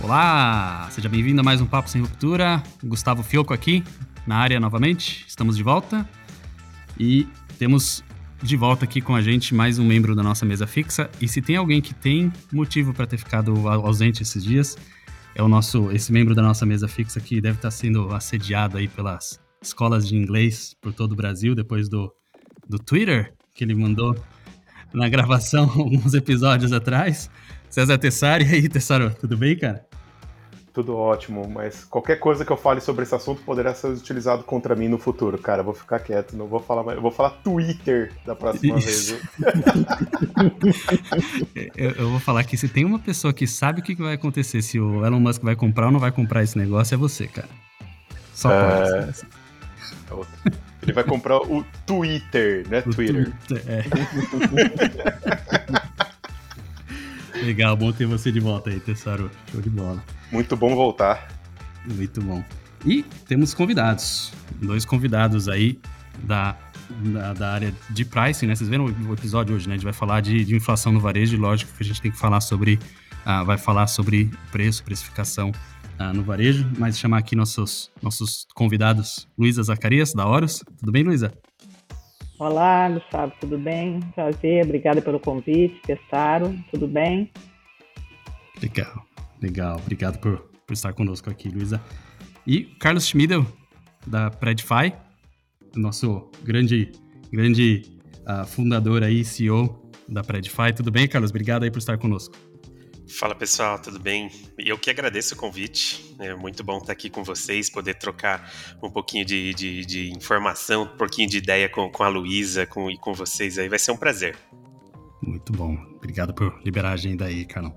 Olá, seja bem-vindo a mais um Papo Sem Ruptura. Gustavo Fioco aqui, na área novamente. Estamos de volta e temos de volta aqui com a gente mais um membro da nossa mesa fixa. E se tem alguém que tem motivo para ter ficado ausente esses dias, é o nosso esse membro da nossa mesa fixa que deve estar sendo assediado aí pelas escolas de inglês por todo o Brasil depois do, do Twitter que ele mandou na gravação alguns episódios atrás. César Tessari, e aí, Tessaro, tudo bem, cara? Tudo ótimo, mas qualquer coisa que eu fale sobre esse assunto poderá ser utilizado contra mim no futuro, cara. vou ficar quieto, não vou falar mais. Eu vou falar Twitter da próxima Isso. vez. eu, eu, vou falar que se tem uma pessoa que sabe o que vai acontecer, se o Elon Musk vai comprar ou não vai comprar esse negócio, é você, cara. Só é... pode. Ele vai comprar o Twitter, né? O Twitter. Twitter é. Legal, bom ter você de volta aí, Tessaro. Show de bola. Muito bom voltar. Muito bom. E temos convidados. Dois convidados aí da, da, da, área de pricing, né? Vocês viram o episódio hoje, né? A gente vai falar de, de inflação no varejo e lógico que a gente tem que falar sobre. Uh, vai falar sobre preço, precificação uh, no varejo, mas chamar aqui nossos, nossos convidados, Luísa Zacarias, da Horus. Tudo bem, Luísa? Olá, Gustavo, tudo bem? Prazer, obrigada pelo convite, Tessaro, tudo bem? Legal, legal. Obrigado por, por estar conosco aqui, Luísa. E Carlos Schmidel, da Predify, nosso grande, grande uh, fundador aí, CEO da Predify. Tudo bem, Carlos? Obrigado aí por estar conosco. Fala pessoal, tudo bem? Eu que agradeço o convite. É muito bom estar aqui com vocês, poder trocar um pouquinho de, de, de informação, um pouquinho de ideia com, com a Luísa com, e com vocês aí. Vai ser um prazer. Muito bom. Obrigado por liberar a agenda aí, Carlão.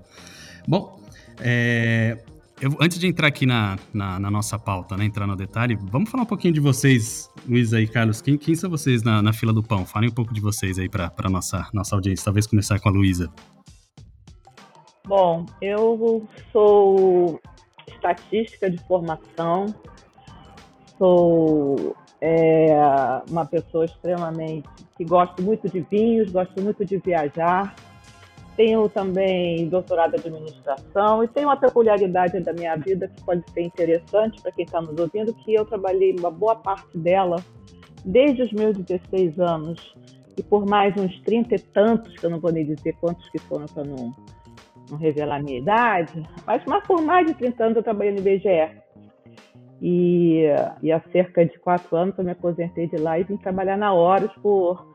Bom, é, eu, antes de entrar aqui na, na, na, nossa pauta, né, entrar no detalhe, vamos falar um pouquinho de vocês, Luísa e Carlos. Quem, quem são vocês na, na, fila do pão? Falem um pouco de vocês aí para nossa, nossa audiência. Talvez começar com a Luísa. Bom, eu sou estatística de formação, sou é, uma pessoa extremamente que gosto muito de vinhos, gosto muito de viajar. Tenho também doutorado em administração e tenho uma peculiaridade da minha vida que pode ser interessante para quem está nos ouvindo, que eu trabalhei uma boa parte dela desde os meus 16 anos e por mais uns 30 e tantos, que eu não vou nem dizer quantos que foram para não não revelar a minha idade, mas, mas por mais de 30 anos eu trabalhei no IBGE. E, e há cerca de quatro anos eu me aposentei de lá e vim trabalhar na Horus por,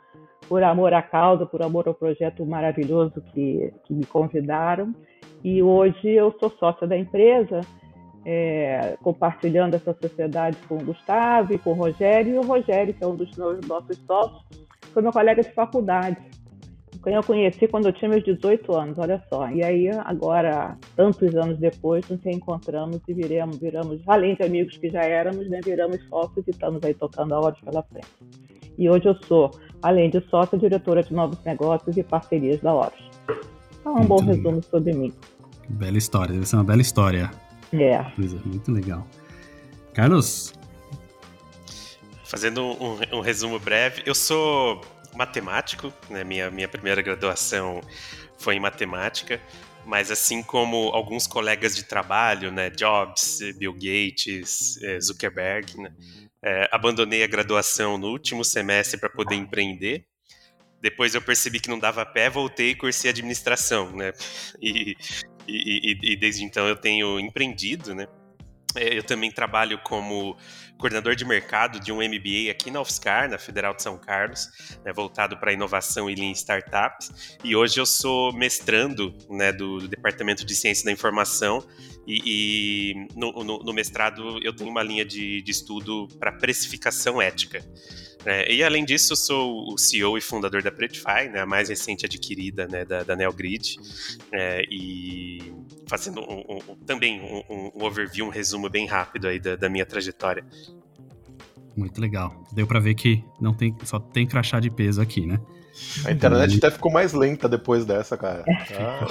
por amor à causa, por amor ao projeto maravilhoso que, que me convidaram. E hoje eu sou sócia da empresa, é, compartilhando essa sociedade com o Gustavo e com o Rogério. E o Rogério, que é um dos nossos sócios, foi meu colega de faculdade eu conheci quando eu tinha meus 18 anos, olha só. E aí, agora, tantos anos depois, nos reencontramos e viramos, viramos, além de amigos que já éramos, né, viramos sócios e estamos aí tocando a hora pela frente. E hoje eu sou, além de sócia, diretora de novos negócios e parcerias da Horus. Então, é um muito bom resumo sobre mim. Bela história, deve ser uma bela história. É. Muito legal. Carlos? Fazendo um, um resumo breve, eu sou matemático, né? Minha, minha primeira graduação foi em matemática, mas assim como alguns colegas de trabalho, né? Jobs, Bill Gates, eh, Zuckerberg, né? É, abandonei a graduação no último semestre para poder empreender. Depois eu percebi que não dava pé, voltei e cursei administração, né? E, e, e, e desde então eu tenho empreendido, né? É, eu também trabalho como coordenador de mercado de um MBA aqui na UFSCar, na Federal de São Carlos, né, voltado para inovação e Lean Startups. E hoje eu sou mestrando né, do, Departamento de Ciência da Informação e, e no, no, no, mestrado eu tenho uma linha de, de estudo para precificação ética. É, e além disso, sou o CEO e fundador da Predify, né, a mais recente adquirida né, da, da Neogrid, é, e fazendo um, um, também um, um, overview, um resumo bem rápido aí da, da minha trajetória. Muito legal. Deu para ver que não tem, só tem crachá de peso aqui, né? A internet até ficou mais lenta depois dessa, cara. Ah.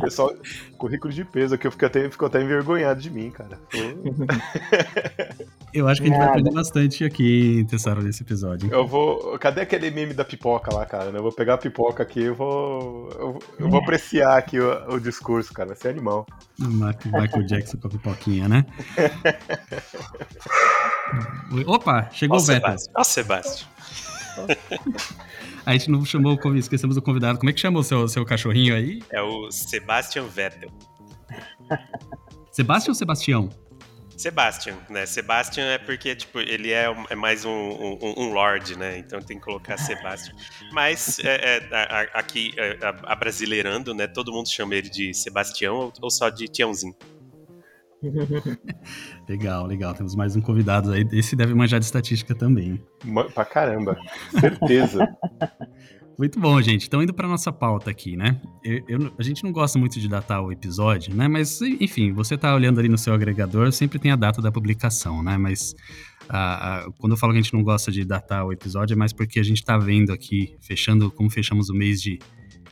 Pessoal, currículo de peso aqui, eu fico até, fico até envergonhado de mim, cara. Eu acho que a gente Nada. vai aprender bastante aqui, Tessaro, nesse episódio. Eu vou. Cadê aquele meme da pipoca lá, cara? Eu vou pegar a pipoca aqui e vou. Eu, eu vou apreciar aqui o, o, discurso, cara. Vai ser animal. Michael Jackson com a pipoquinha, né? Opa, chegou o Vettel. Ó, Sebastião. A gente não chamou, esquecemos o convidado. Como é que chamou o seu, seu cachorrinho aí? É o Sebastian Vettel. Sebastião ou Sebastião? Sebastian, né? Sebastian é porque, tipo, ele é, é mais um, um, um, lord, né? Então tem que colocar Sebastian. Mas é, é, a, aqui, é, a, a, brasileirando, né? Todo mundo chama ele de Sebastião ou, ou só de Tiãozinho. legal, legal. Temos mais um convidado aí. Esse deve manjar de estatística também. Pra caramba, certeza. Muito bom, gente. Então, indo para nossa pauta aqui, né? Eu, eu, a gente não gosta muito de datar o episódio, né? Mas, enfim, você tá olhando ali no seu agregador, sempre tem a data da publicação, né? Mas quando eu falo que a gente não gosta de datar o episódio, é mais porque a gente tá vendo aqui, fechando, como fechamos o mês de,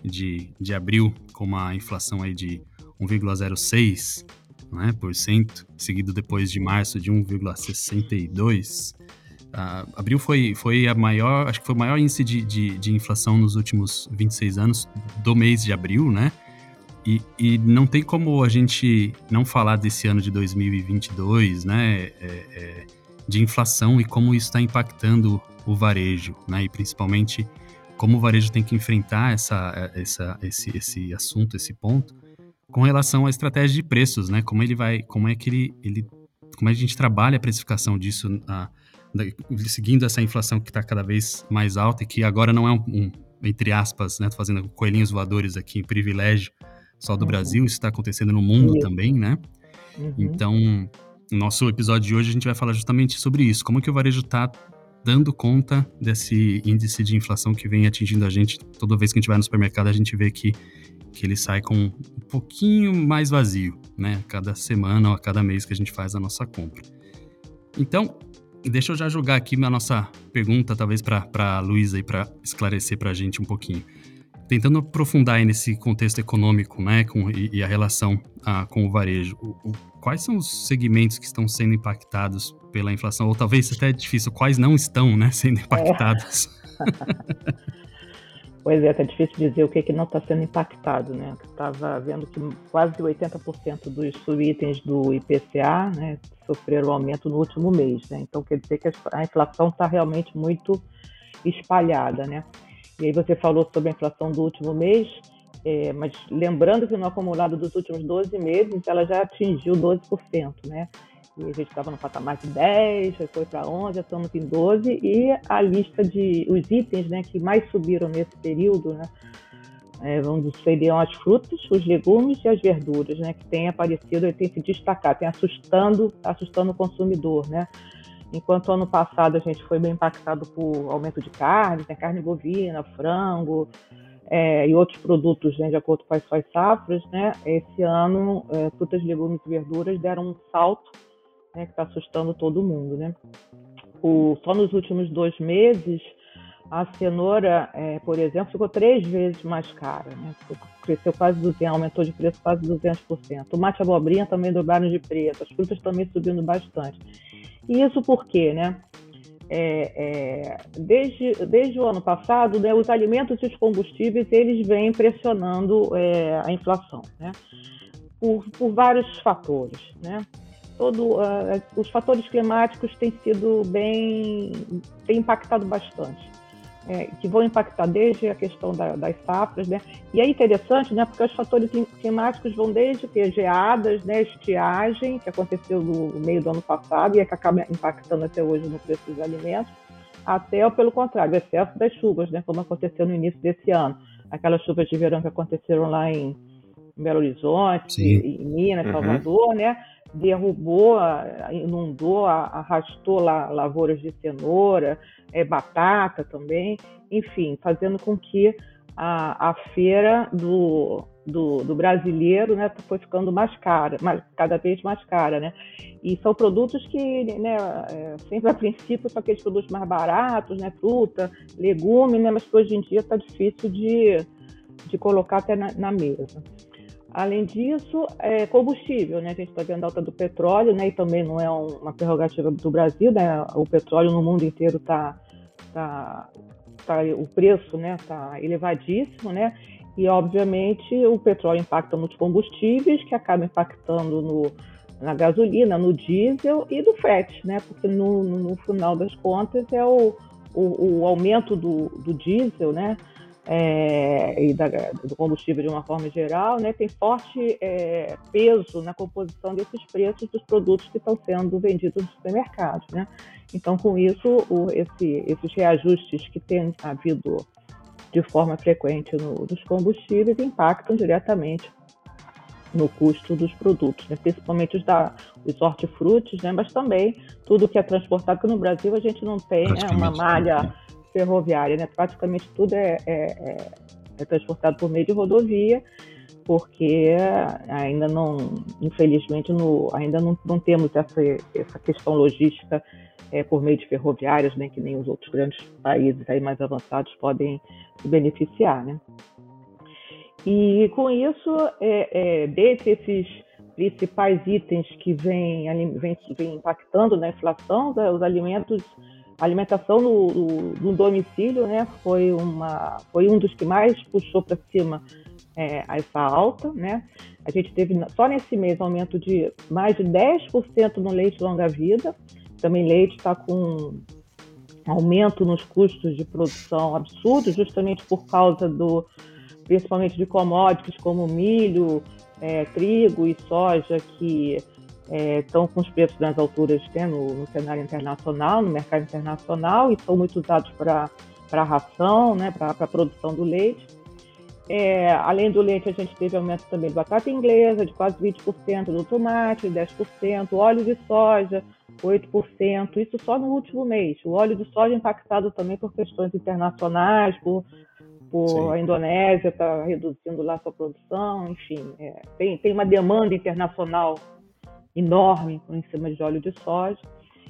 de, de abril, com uma inflação aí de 1,06%, né, por cento, seguido depois de março de 1,62%. Uh, abril foi, foi a maior, acho que foi o maior índice de, de, de, inflação nos últimos 26 anos do mês de abril, né? E, e não tem como a gente não falar desse ano de 2022, né? É, é, de inflação e como isso está impactando o varejo, né? E principalmente como o varejo tem que enfrentar essa, essa, esse, esse assunto, esse ponto, com relação à estratégia de preços, né? Como ele vai, como é que ele, ele como a gente trabalha a precificação disso, uh, seguindo essa inflação que está cada vez mais alta e que agora não é um, um entre aspas, né, tô fazendo coelhinhos voadores aqui, privilégio só do uhum. Brasil, isso está acontecendo no mundo uhum. também, né? Uhum. Então, no nosso episódio de hoje a gente vai falar justamente sobre isso, como que o varejo está dando conta desse índice de inflação que vem atingindo a gente. Toda vez que a gente vai no supermercado, a gente vê que, que ele sai com um pouquinho mais vazio, né? Cada semana ou a cada mês que a gente faz a nossa compra. Então, Deixa eu já jogar aqui a nossa pergunta, talvez para a Luísa, para esclarecer para a gente um pouquinho. Tentando aprofundar nesse contexto econômico né, com, e, e a relação ah, com o varejo, o, o, quais são os segmentos que estão sendo impactados pela inflação? Ou talvez até é difícil, quais não estão né, sendo impactados? É. Pois é, tá difícil dizer o que, que não está sendo impactado, né? Estava vendo que quase 80% dos subitens do IPCA né, sofreram aumento no último mês, né? Então quer dizer que a inflação está realmente muito espalhada, né? E aí você falou sobre a inflação do último mês, é, mas lembrando que no acumulado dos últimos 12 meses ela já atingiu 12%, né? A gente estava no patamar de 10, foi para 11, estamos em 12, e a lista de os itens né, que mais subiram nesse período, né, é, vamos seriam as frutas, os legumes e as verduras, né, que têm aparecido e têm se destacado, tem assustando, assustando o consumidor, né. Enquanto ano passado a gente foi bem impactado por aumento de carne, tem carne bovina, frango, é, e outros produtos, né, de acordo com as suas safras, né, esse ano é, frutas, legumes e verduras deram um salto né, que está assustando todo mundo, né? O, só nos últimos dois meses, a cenoura, é, por exemplo, ficou três vezes mais cara, né? Cresceu quase 200, aumentou de preço quase 200%. Tomate e abobrinha também dobraram de preço, as frutas também subindo bastante. E isso por quê, né? É, é, desde, desde o ano passado, né, os alimentos e os combustíveis eles vêm pressionando é, a inflação, né? Por, por vários fatores, né? Todo, uh, os fatores climáticos têm sido bem, têm impactado bastante, é, que vão impactar desde a questão da, das safras, né? E é interessante, né? Porque os fatores climáticos vão desde que geadas, né? Estiagem, que aconteceu no meio do ano passado e é que acaba impactando até hoje no preço dos alimentos, até, pelo contrário, o excesso das chuvas, né? Como aconteceu no início desse ano. Aquelas chuvas de verão que aconteceram lá em Belo Horizonte, em Minas, uhum. Salvador, né? Derrubou, inundou, arrastou lavouras de cenoura, é, batata também, enfim, fazendo com que a, a feira do, do, do, brasileiro né, foi ficando mais cara, mais, cada vez mais cara. Né? E são produtos que, né, é, sempre a princípio, são aqueles produtos mais baratos, né, fruta, legume, né, mas que hoje em dia está difícil de, de colocar até na, na mesa. Além disso, é combustível, né? A gente está vendo a alta do petróleo, né? E também não é uma prerrogativa do Brasil, né? O petróleo no mundo inteiro está tá, tá, o preço, né? Está elevadíssimo, né? E obviamente o petróleo impacta nos combustíveis, que acaba impactando no, na gasolina, no diesel e do frete, né? Porque no, no final das contas é o, o, o aumento do, do diesel, né? É, e da, do combustível de uma forma geral, né, tem forte é, peso na composição desses preços dos produtos que estão sendo vendidos nos supermercados. Né? Então, com isso, o, esse, esses reajustes que têm havido de forma frequente no, nos combustíveis impactam diretamente no custo dos produtos, né? principalmente os, da, os hortifrutis, né? mas também tudo que é transportado, porque no Brasil a gente não tem né, uma malha né? Ferroviária, né? Praticamente tudo é, é, é, é transportado por meio de rodovia, porque ainda não, infelizmente, no, ainda não, não temos essa, essa questão logística é, por meio de ferroviárias, né, que nem os outros grandes países aí mais avançados podem se beneficiar, né? E com isso, é, é, dentre esses principais itens que vêm vem, vem impactando na inflação, né, os alimentos alimentação no, no, no, domicílio né, foi, uma, foi um dos que mais puxou para cima é, essa alta. Né? A gente teve só nesse mês aumento de mais de 10% no leite longa-vida. Também leite está com aumento nos custos de produção absurdo, justamente por causa do, principalmente de commodities como milho, é, trigo e soja, que estão é, com os preços nas alturas né, no, no, cenário internacional, no mercado internacional, e são muito usados para a ração, né, para a produção do leite. É, além do leite, a gente teve aumento também de batata inglesa, de quase 20%, do tomate, 10%, óleo de soja, 8%, isso só no último mês. O óleo de soja impactado também por questões internacionais, por, por a Indonésia está reduzindo lá sua produção, enfim, é, tem, tem uma demanda internacional enorme em cima de óleo de soja.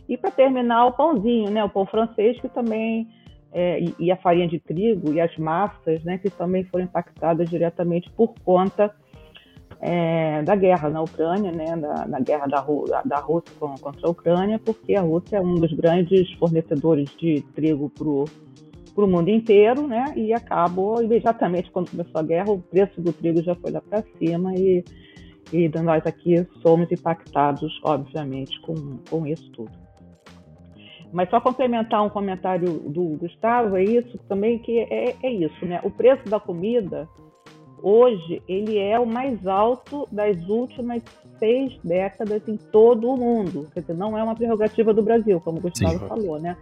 E para terminar, o pãozinho, né? O pão francês, que também. É, e, a farinha de trigo e as massas, né? Que também foram impactadas diretamente por conta é, da guerra na Ucrânia, né? Da, da guerra da, da Rússia contra a Ucrânia, porque a Rússia é um dos grandes fornecedores de trigo para o mundo inteiro, né? E acabou imediatamente quando começou a guerra, o preço do trigo já foi lá para cima e e nós aqui somos impactados, obviamente, com, com isso tudo. Mas só complementar um comentário do Gustavo, é isso também que é, é isso, né? O preço da comida hoje ele é o mais alto das últimas seis décadas em todo o mundo. Quer dizer, não é uma prerrogativa do Brasil, como o Gustavo Sim. falou, né?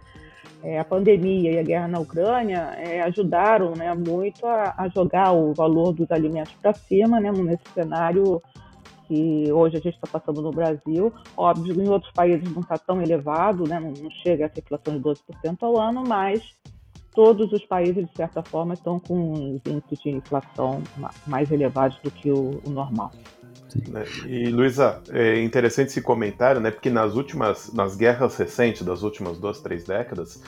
É, a pandemia e a guerra na Ucrânia é, ajudaram né, muito a, a, jogar o valor dos alimentos para cima, né, nesse cenário que hoje a gente está passando no Brasil. Óbvio, em outros países não está tão elevado, né? não, não chega a essa inflação de 12% ao ano, mas todos os países, de certa forma, estão com índices de inflação mais elevados do que o, o normal. Né, e Luísa, é interessante esse comentário, né? Porque nas últimas, nas guerras recentes das últimas duas, três décadas,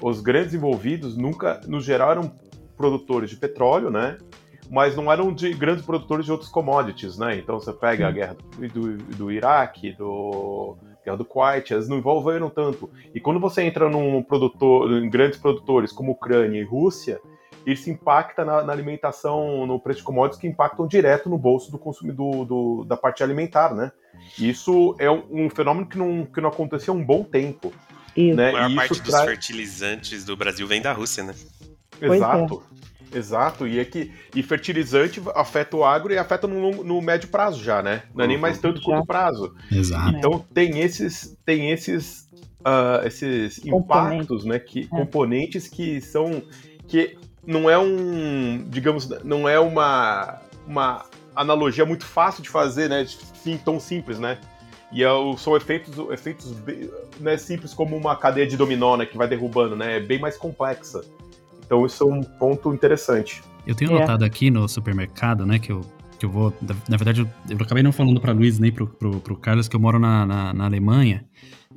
os grandes envolvidos nunca, no geral, eram produtores de petróleo, né? Mas não eram de grandes produtores de outros commodities, né? Então você pega a guerra do, do, Iraque, do guerra do Kuwait, elas não envolveram tanto. E quando você entra num produtor, em grandes produtores como Ucrânia e Rússia, isso impacta na, na, alimentação, no preço de commodities que impactam direto no bolso do consumidor do, da parte alimentar, né? Isso é um, um, fenômeno que não, que não aconteceu há um bom tempo. Isso. Né? A maior parte dos fertilizantes do Brasil vem da Rússia, né? Exato. É. Exato, e é que e fertilizante afeta o agro e afeta no, no médio prazo já, né? Não é nem mais tanto curto prazo. Exato. Então tem esses tem esses uh, esses impactos, né? Que é. componentes que são que não é um, digamos, não é uma uma analogia muito fácil de fazer, né? Sim, tão simples, né? E é, são efeitos, efeitos não é simples como uma cadeia de dominó, né? Que vai derrubando, né? É bem mais complexa. Então isso é um ponto interessante. Eu tenho é. notado aqui no supermercado, né, que eu, que eu vou. Na verdade, eu, eu acabei não falando para Luiz nem para o Carlos que eu moro na, na, na Alemanha.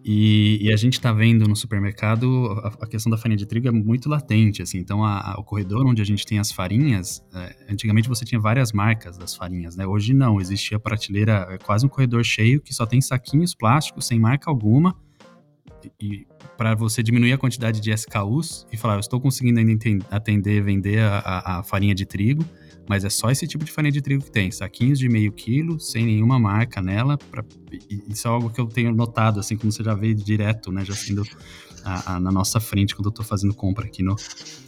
E, e, a gente está vendo no supermercado a, a, questão da farinha de trigo é muito latente, assim. Então, a, a, o corredor onde a gente tem as farinhas, é, antigamente você tinha várias marcas das farinhas, né? Hoje não, existe a prateleira, é quase um corredor cheio que só tem saquinhos plásticos sem marca alguma. E, para você diminuir a quantidade de SKUs e falar, eu estou conseguindo ainda atender, vender a, a farinha de trigo, mas é só esse tipo de farinha de trigo que tem, saquinhos de meio quilo, sem nenhuma marca nela. Pra, isso é algo que eu tenho notado, assim como você já vê direto, né, já sendo a, a, na nossa frente quando eu estou fazendo compra aqui no,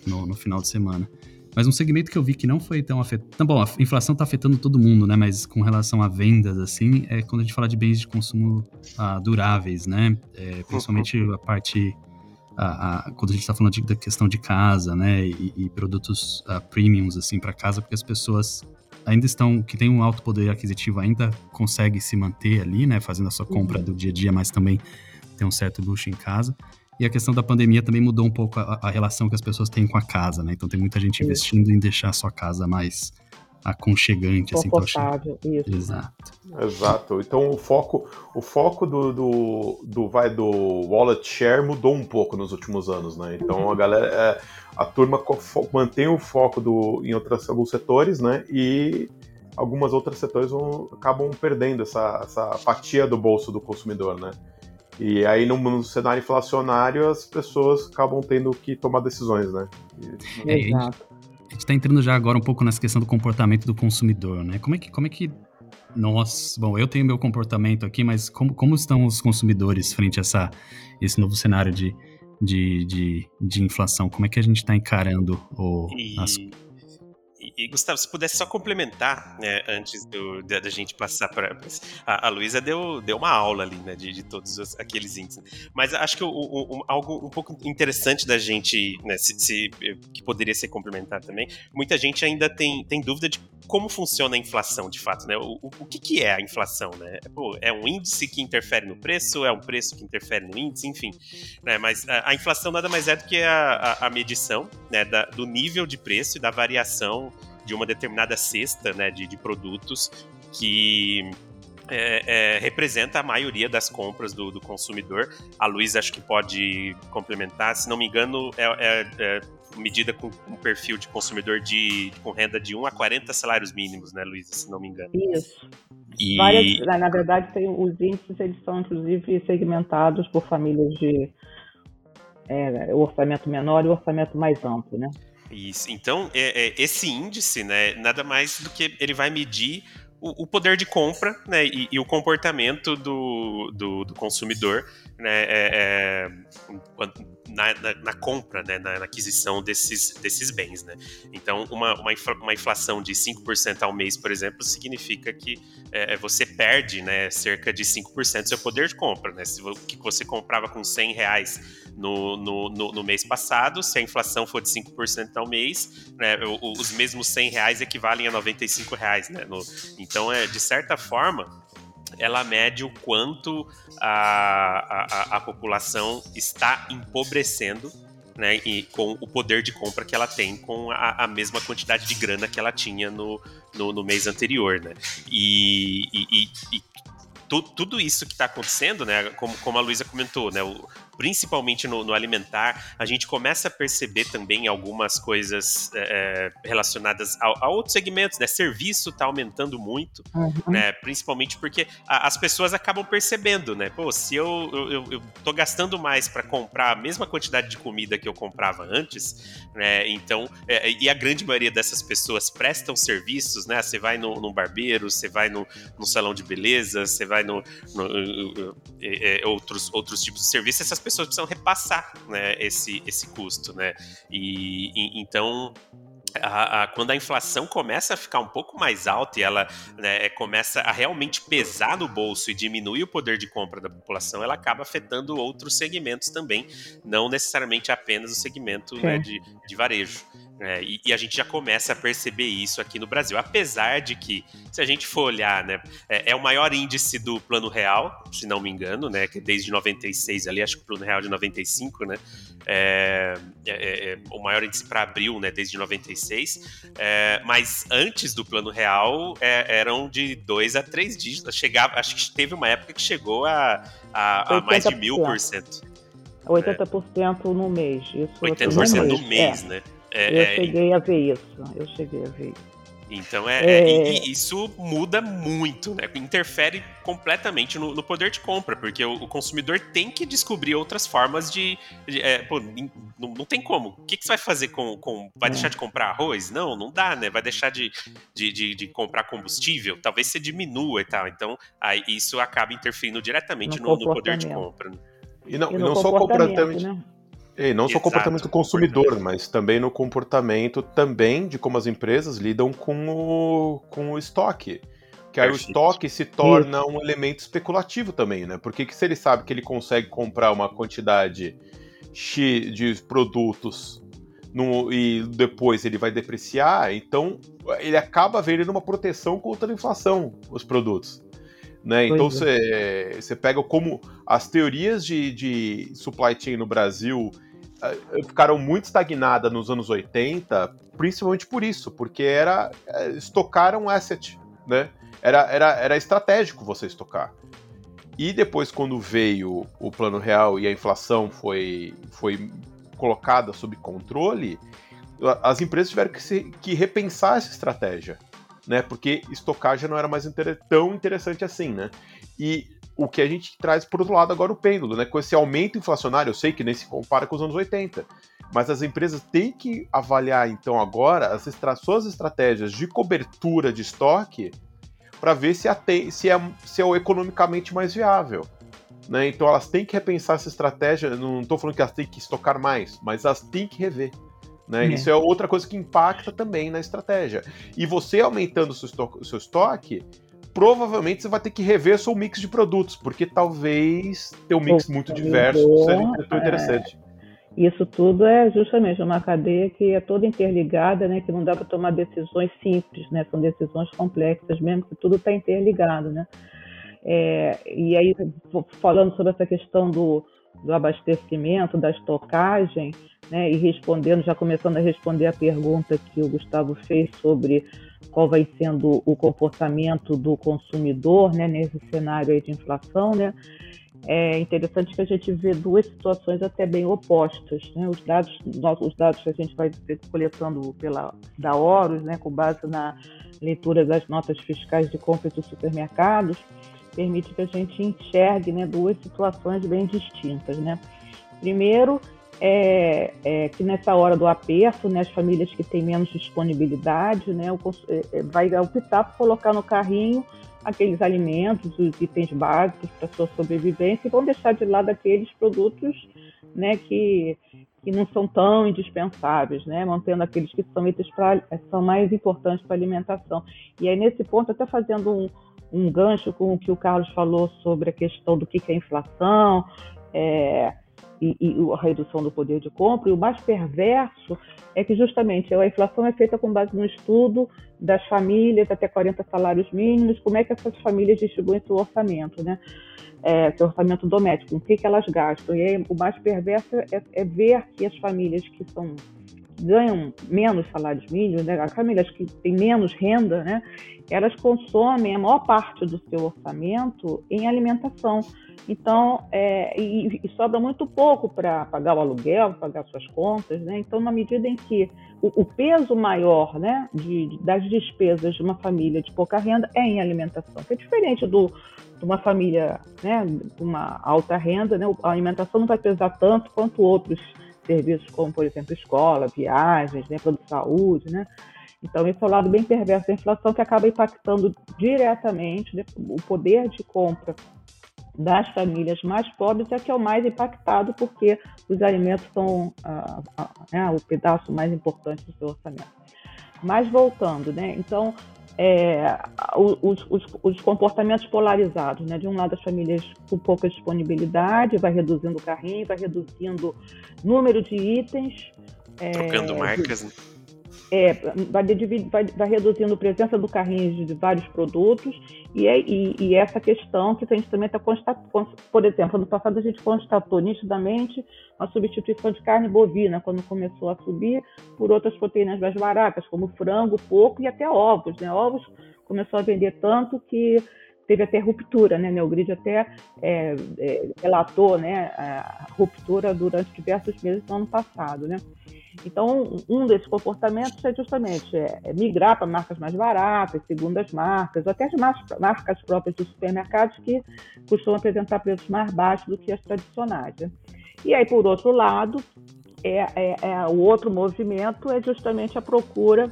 no, no, final de semana. Mas um segmento que eu vi que não foi tão afetado. Bom, a inflação está afetando todo mundo, né? Mas com relação a vendas, assim, é quando a gente fala de bens de consumo ah, duráveis, né? É, principalmente a parte a, a, quando a gente está falando de, da questão de casa, né, e, e produtos uh, premiums assim para casa, porque as pessoas ainda estão que têm um alto poder aquisitivo ainda consegue se manter ali, né, fazendo a sua compra uhum. do dia a dia, mas também tem um certo luxo em casa. E a questão da pandemia também mudou um pouco a, a relação que as pessoas têm com a casa, né? Então tem muita gente investindo em deixar a sua casa mais aconchegante, assim, Confortável, isso. Exato. Exato. Então o foco, o foco do, do, do, vai do wallet share mudou um pouco nos últimos anos, né? Então a galera, é, a turma mantém o foco do, em outras, alguns setores, né? E algumas outras setores vão, acabam perdendo essa, essa fatia do bolso do consumidor, né? E aí, no, no, cenário inflacionário, as pessoas acabam tendo que tomar decisões, né? E, é, Exato a gente está entrando já agora um pouco nessa questão do comportamento do consumidor, né? Como é que, como é que nós, bom, eu tenho meu comportamento aqui, mas como, como estão os consumidores frente a essa, esse novo cenário de, de, de, de inflação? Como é que a gente está encarando o, e... as e, Gustavo, se pudesse só complementar, né, antes do, da, da, gente passar para. A, a Luísa deu, deu uma aula ali, né, de, de todos os, aqueles índices. Mas acho que o, o, algo um pouco interessante da gente, né, se, se, que poderia ser complementar também, muita gente ainda tem, tem dúvida de como funciona a inflação de fato, né? O, o, o que, que é a inflação, né? Pô, é um índice que interfere no preço, é um preço que interfere no índice, enfim. Né? Mas a, a inflação nada mais é do que a, a, a medição né, da, do nível de preço e da variação de uma determinada cesta né, de, de produtos que é, é, representa a maioria das compras do, do, consumidor. A Luiz acho que pode complementar. Se não me engano, é, é, é medida com um perfil de consumidor de, com renda de 1 a 40 salários mínimos, né, Luiz? Se não me engano. Isso. E... Várias, na verdade, tem, os índices eles são, inclusive, segmentados por famílias de é, orçamento menor e orçamento mais amplo, né? Isso. Então, é, é, esse índice, né, nada mais do que ele vai medir o, o poder de compra né, e, e o comportamento do, do, do consumidor né, é, é, na, na, na, compra, né, na, na, aquisição desses, desses bens. Né? Então, uma, uma, uma inflação de 5% ao mês, por exemplo, significa que é, é você perde né, cerca de 5% do seu poder de compra. Né? Se que você comprava com 100 reais no, no, no, no, mês passado, se a inflação for de 5% ao mês, né, os mesmos 100 reais equivalem a 95 reais. Né, no, então, é, de certa forma, ela mede o quanto a, a, a população está empobrecendo né, e com o poder de compra que ela tem com a, a mesma quantidade de grana que ela tinha no, no, no mês anterior, né? E, e, e, e tu, tudo isso que está acontecendo, né, como, como a Luísa comentou, né, o, principalmente no, no, alimentar, a gente começa a perceber também algumas coisas é, é relacionadas a, a, outros segmentos, né? Serviço está aumentando muito, uhum. né? Principalmente porque a, as pessoas acabam percebendo, né? Pô, se eu, eu, eu tô gastando mais para comprar a mesma quantidade de comida que eu comprava antes, né? Então, é, e a grande maioria dessas pessoas prestam serviços, né? Você vai no, no barbeiro, você vai no, no, salão de beleza, você vai no, no é, é, outros, outros tipos de serviços, essas pessoas precisam repassar né, esse, esse custo, né? E, e então a, a, quando a inflação começa a ficar um pouco mais alta e ela né, começa a realmente pesar no bolso e diminuir o poder de compra da população, ela acaba afetando outros segmentos também, não necessariamente apenas o segmento né, de, de varejo. É, e, e, a gente já começa a perceber isso aqui no Brasil. Apesar de que, se a gente for olhar, né, é, é, o maior índice do Plano Real, se não me engano, né, que desde 96 ali, acho que o Plano Real é de 95, né, é, é, é, é o maior índice para abril, né, desde 96. É, mas antes do Plano Real eram de dois a três dígitos. Chegava, acho que teve uma época que chegou a, a, a mais de mil por cento. 80% no mês. Isso 80% no mês, no mês né? Eu cheguei a ver isso. Eu cheguei a ver isso. Então é, é... é isso muda muito, né? Interfere completamente no, no poder de compra, porque o, o, consumidor tem que descobrir outras formas de. de é, pô, não, não, tem como. O que, que você vai fazer com. com vai deixar de comprar arroz? Não, não dá, né? Vai deixar de, de, de, de comprar combustível? Talvez você diminua e tal. Então, aí isso acaba interferindo diretamente no, no, no poder de compra. Né? E não, e não só comportamento. Né? E não só o comportamento do consumidor, mas também no comportamento também de como as empresas lidam com o, com o estoque. Que aí o estoque se torna um elemento especulativo também, né? Porque que se ele sabe que ele consegue comprar uma quantidade X de produtos no, e depois ele vai depreciar, então ele acaba vendendo uma proteção contra a inflação, os produtos. Né? Então é. você pega como as teorias de, de supply chain no Brasil ficaram muito estagnadas nos anos 80, principalmente por isso, porque era eh, estocar um asset, né? Era, era, era estratégico você estocar. E depois, quando veio o plano real e a inflação foi, foi colocada sob controle, as empresas tiveram que, se, que repensar essa estratégia, né? Porque estocar já não era mais inter tão interessante assim, né? E o que a gente traz por outro lado agora o pêndulo, né? Com esse aumento inflacionário, eu sei que nem se compara com os anos 80, mas as empresas têm que avaliar então agora as estra suas estratégias de cobertura de estoque para ver se, se, é, se é economicamente mais viável. Né? Então elas têm que repensar essa estratégia. Não estou falando que elas têm que estocar mais, mas elas têm que rever. Né? É. Isso é outra coisa que impacta também na estratégia. E você aumentando o seu estoque, o seu estoque provavelmente você vai ter que rever seu mix de produtos, porque talvez ter um mix muito diverso seja é, interessante. Isso tudo é justamente uma cadeia que é toda interligada, né? Que não dá para tomar decisões simples, né? São decisões complexas, mesmo que tudo está interligado, né? É, e aí, falando sobre essa questão do, do abastecimento, da estocagem, né? E respondendo, já começando a responder a pergunta que o Gustavo fez sobre qual vai sendo o comportamento do consumidor né, nesse cenário de inflação, né? É interessante que a gente vê duas situações até bem opostas. Né? Os dados, os dados que a gente vai coletando pela da Horus, né, com base na leitura das notas fiscais de compra dos supermercados, permite que a gente enxergue né, duas situações bem distintas. Né? Primeiro, é, é, que nessa hora do aperto, né, as famílias que têm menos disponibilidade, né, o, é, é, vai optar por colocar no carrinho aqueles alimentos, os itens básicos para sua sobrevivência e vão deixar de lado aqueles produtos né, que, que não são tão indispensáveis, né, mantendo aqueles que são itens pra, são mais importantes para a alimentação. E aí, nesse ponto, até fazendo um, um gancho com o que o Carlos falou sobre a questão do que, é inflação, é, e, e, a redução do poder de compra. E o mais perverso é que justamente a inflação é feita com base no estudo das famílias até 40 salários mínimos, como é que essas famílias distribuem seu orçamento, né? É, seu orçamento doméstico, o que, que elas gastam. E aí, o mais perverso é, é ver que as famílias que são ganham menos salários mínimos, né, as famílias que têm menos renda, né, elas consomem a maior parte do seu orçamento em alimentação. Então, é, e, e, sobra muito pouco para pagar o aluguel, pagar suas contas, né? Então, na medida em que o, o peso maior, né, de, das despesas de uma família de pouca renda é em alimentação, que é diferente do, de uma família, né, de uma alta renda, né? A alimentação não vai pesar tanto quanto outros serviços, como, por exemplo, escola, viagens, né, plano de saúde, né? Então, esse é o lado bem perverso da inflação que acaba impactando diretamente né, o poder de compra das famílias mais pobres é que é o mais impactado, porque os alimentos são ah, ah, né, o pedaço mais importante do seu orçamento. Mas voltando, né? Então, é, os, os, os, comportamentos polarizados, né? De um lado, as famílias com pouca disponibilidade, vai reduzindo o carrinho, vai reduzindo número de itens. É, Trocando marcas, né? É, vai, vai, vai, reduzindo a presença do carrinho de vários produtos e, é, e, e essa questão que a gente também está constatando, por exemplo, no passado a gente constatou nitidamente a substituição de carne bovina quando começou a subir por outras proteínas mais baratas, como frango, porco e até ovos. Né? Ovos começou a vender tanto que teve até ruptura, né? Neogrid até é, é, relatou né, a ruptura durante diversos meses do ano passado, né? Então, um desses comportamentos é justamente é, é migrar para marcas mais baratas, segundas marcas, até as marcas próprias dos supermercados que costumam apresentar preços mais baixos do que as tradicionais. Né? E aí, por outro lado, é, é, é, o outro movimento é justamente a procura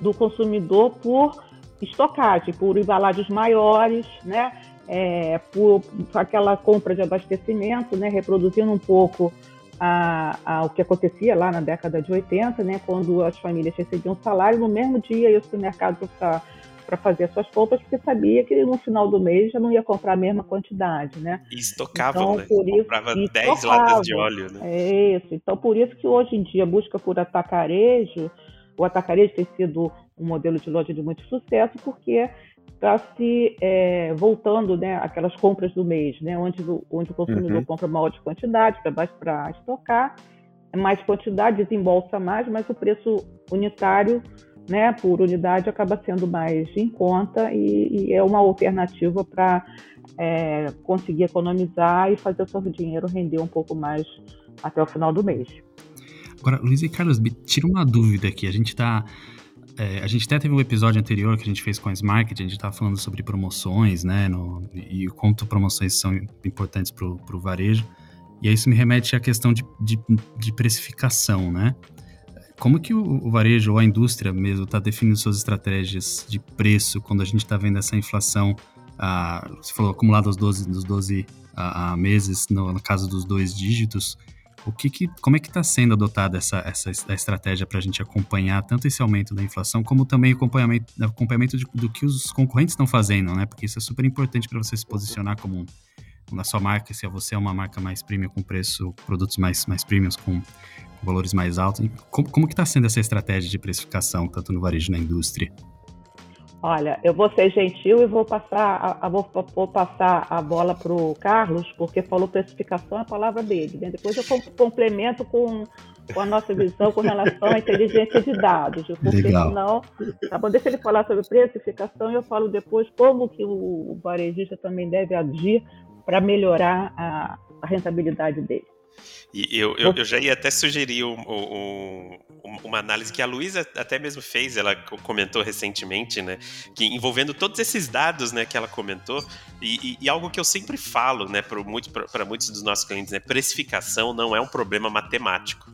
do consumidor por estocagem, por embalagens maiores, né? É, por, por, aquela compra de abastecimento, né? reproduzindo um pouco a, a, o que acontecia lá na década de 80, né? quando as famílias recebiam salário, no mesmo dia ia ao supermercado para fazer as suas compras, porque sabia que no final do mês já não ia comprar a mesma quantidade, né? E estocavam, então, né? Por isso, Comprava 10 latas de óleo, né? É isso. Então, por isso que hoje em dia a busca por atacarejo, o atacarejo tem sido um modelo de loja de muito sucesso, porque está se é, voltando né, aquelas compras do mês, né, onde, o, onde o consumidor uhum. compra maior quantidade para estocar, mais quantidade, desembolsa mais, mas o preço unitário né, por unidade acaba sendo mais em conta e, e é uma alternativa para é, conseguir economizar e fazer o seu dinheiro render um pouco mais até o final do mês. Agora, Luiz e Carlos, tira uma dúvida aqui. A gente está é, a gente até teve um episódio anterior que a gente fez com a Smart, a gente estava falando sobre promoções, né? No, e o quanto promoções são importantes para o varejo. E isso me remete à questão de, de, de precificação, né? Como que o, o, varejo ou a indústria mesmo está definindo suas estratégias de preço quando a gente está vendo essa inflação, ah, você falou acumulada aos 12, dos 12 ah, meses, no, no caso dos dois dígitos, o que, que como é que está sendo adotada essa, essa, estratégia para a gente acompanhar tanto esse aumento da inflação, como também o acompanhamento, acompanhamento de, do que os concorrentes estão fazendo, né? Porque isso é super importante para você se posicionar como na sua marca, se você é uma marca mais premium com preço, produtos mais, mais premiums com, com valores mais altos. Como, como que está sendo essa estratégia de precificação, tanto no varejo na indústria? Olha, eu vou ser gentil e vou passar a, vou, vou passar a bola para o Carlos, porque falou precificação é a palavra dele. Né? Depois eu complemento com, com a nossa visão com relação à inteligência de dados, porque Legal. senão, tá bom, deixa ele falar sobre precificação e eu falo depois como que o varejista também deve agir para melhorar a, a rentabilidade dele. E eu, eu, eu, já ia até sugerir um, um, uma análise que a Luísa até mesmo fez, ela comentou recentemente, né? Que envolvendo todos esses dados né, que ela comentou, e, e, e algo que eu sempre falo né, para muito, muitos dos nossos clientes, né? Precificação não é um problema matemático.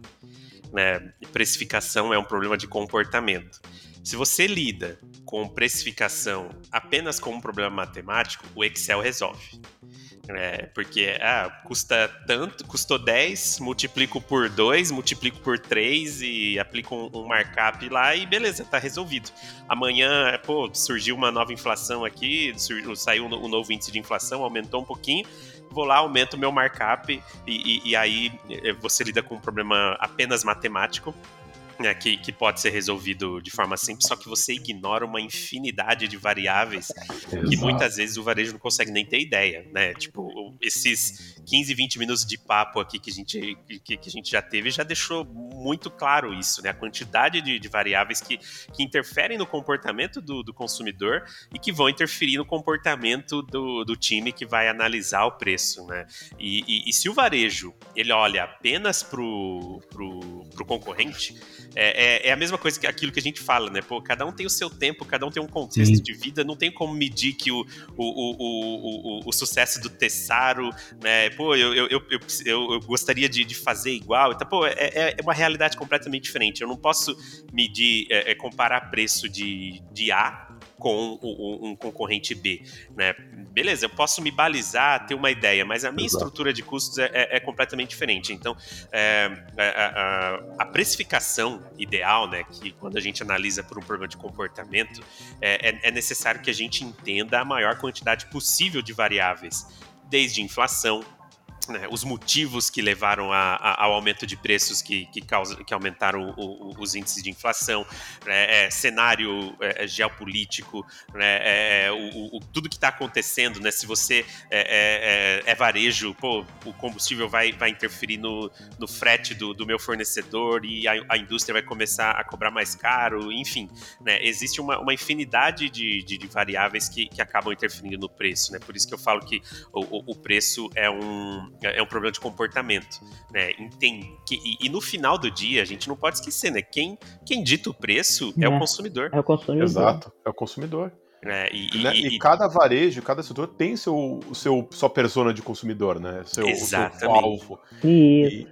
Né? Precificação é um problema de comportamento. Se você lida com precificação apenas como um problema matemático, o Excel resolve. É, porque ah, custa tanto, custou 10, multiplico por 2, multiplico por 3 e aplico um, um, markup lá e beleza, tá resolvido. Amanhã, pô, surgiu uma nova inflação aqui, surgiu, saiu um, um novo índice de inflação, aumentou um pouquinho, vou lá, aumento meu markup e, e, e aí eh, você lida com um problema apenas matemático né, que, que pode ser resolvido de forma simples, só que você ignora uma infinidade de variáveis Exato. que muitas vezes o varejo não consegue nem ter ideia, né? Tipo, esses 15, 20 minutos de papo aqui que a gente, que, que a gente já teve já deixou muito claro isso, né? A quantidade de, de variáveis que, que interferem no comportamento do, do consumidor e que vão interferir no comportamento do, do time que vai analisar o preço, né? E, e, e se o varejo ele olha apenas pro, pro, pro concorrente, é, é, é, a mesma coisa que aquilo que a gente fala, né? Pô, cada um tem o seu tempo, cada um tem um contexto Sim. de vida, não tem como medir que o, o, o, o, o sucesso do Tessaro, né? Pô, eu, eu, eu, eu, eu gostaria de, de fazer igual. Então, pô, é, é, é uma realidade completamente diferente. Eu não posso medir, é, é comparar preço de, de A com um, um, concorrente B, né? Beleza, eu posso me balizar, ter uma ideia, mas a minha Exato. estrutura de custos é, é, é completamente diferente. Então, é, é a, a, a, precificação ideal, né, que quando a gente analisa por um problema de comportamento, é, é, é necessário que a gente entenda a maior quantidade possível de variáveis, desde inflação, né, os motivos que levaram a, a, ao aumento de preços que, que, causa, que aumentaram o, o, os índices de inflação, né, é, cenário é, é geopolítico, né, é, é o, tudo que está acontecendo, né, se você é, é, varejo, pô, o combustível vai, vai interferir no, no frete do, do meu fornecedor e a, a, indústria vai começar a cobrar mais caro, enfim, né, existe uma, uma infinidade de, de, de variáveis que, que acabam interferindo no preço, né, por isso que eu falo que o, o preço é um é, é um problema de comportamento, né? Entende, e, e, no final do dia, a gente não pode esquecer, né? Quem, quem dita o preço é, é o consumidor. É o consumidor. Exato, é o consumidor. É, e, né? e, e, cada varejo, cada setor tem seu, seu sua persona de consumidor, né? Seu, Exatamente. seu alvo. E,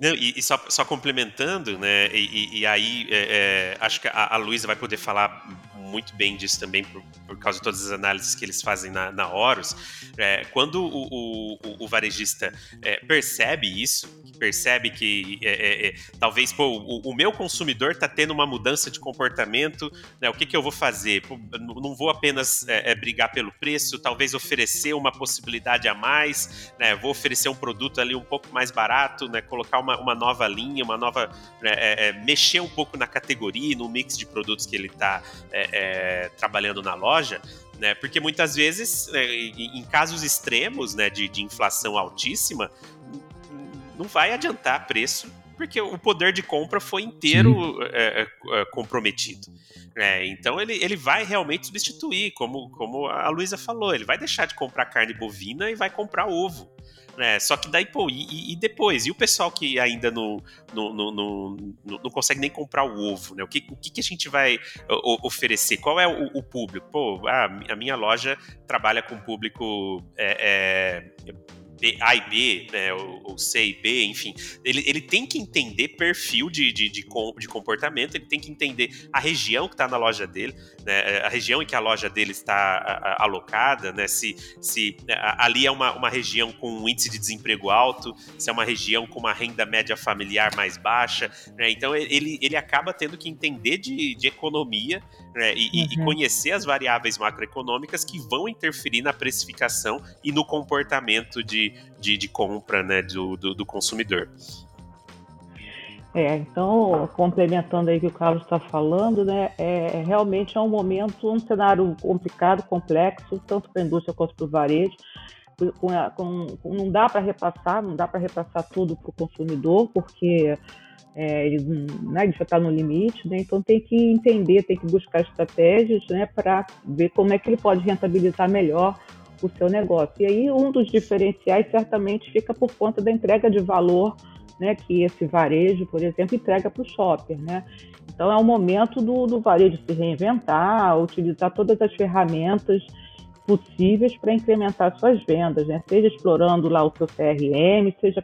não, e, e só, só, complementando, né? E, e aí é, é, acho que a, a Luísa vai poder falar muito bem disso também, por, por causa de todas as análises que eles fazem na, na Horus. É, quando o, o, o varejista é, percebe isso, percebe que é, é, é, talvez pô, o, o, meu consumidor está tendo uma mudança de comportamento, né, o que, que eu vou fazer? Pô, não vou apenas é, brigar pelo preço, talvez oferecer uma possibilidade a mais, né, vou oferecer um produto ali um pouco mais barato, né, colocar uma, uma nova linha, uma nova. Né, mexer um pouco na categoria, no mix de produtos que ele está é, trabalhando na loja, né? Porque muitas vezes, né, em casos extremos né, de, de inflação altíssima, não vai adiantar preço, porque o poder de compra foi inteiro é, é, comprometido. É, então ele, ele vai realmente substituir, como, como a Luísa falou, ele vai deixar de comprar carne bovina e vai comprar ovo. Né? Só que daí, pô, e, e, depois? E o pessoal que ainda não, não, não, não, não consegue nem comprar o ovo, né? O que, o que a gente vai oferecer? Qual é o, o público? Pô, a minha loja trabalha com público é, é, B, A e B, né, ou, ou, C e B, enfim, ele, ele tem que entender perfil de, de, de, de comportamento, ele tem que entender a região que está na loja dele, né, a região em que a loja dele está alocada, né, se, se ali é uma, uma região com um índice de desemprego alto, se é uma região com uma renda média familiar mais baixa, né, então ele, ele acaba tendo que entender de, de economia né, e, uhum. e conhecer as variáveis macroeconômicas que vão interferir na precificação e no comportamento de, de, de, compra né, do, do, do consumidor. É, então, complementando aí o que o Carlos está falando, né, é, realmente é um momento, um cenário complicado, complexo, tanto para a indústria quanto para o varejo. Com, com, não dá para repassar, não dá para repassar tudo para o consumidor, porque é, ele, né, ele já está no limite, né, então tem que entender, tem que buscar estratégias né, para ver como é que ele pode rentabilizar melhor o seu negócio. E aí um dos diferenciais certamente fica por conta da entrega de valor né, que esse varejo, por exemplo, entrega para o shopper. Né? Então é o momento do, do varejo se reinventar, utilizar todas as ferramentas possíveis para incrementar suas vendas, né? seja explorando lá o seu CRM, seja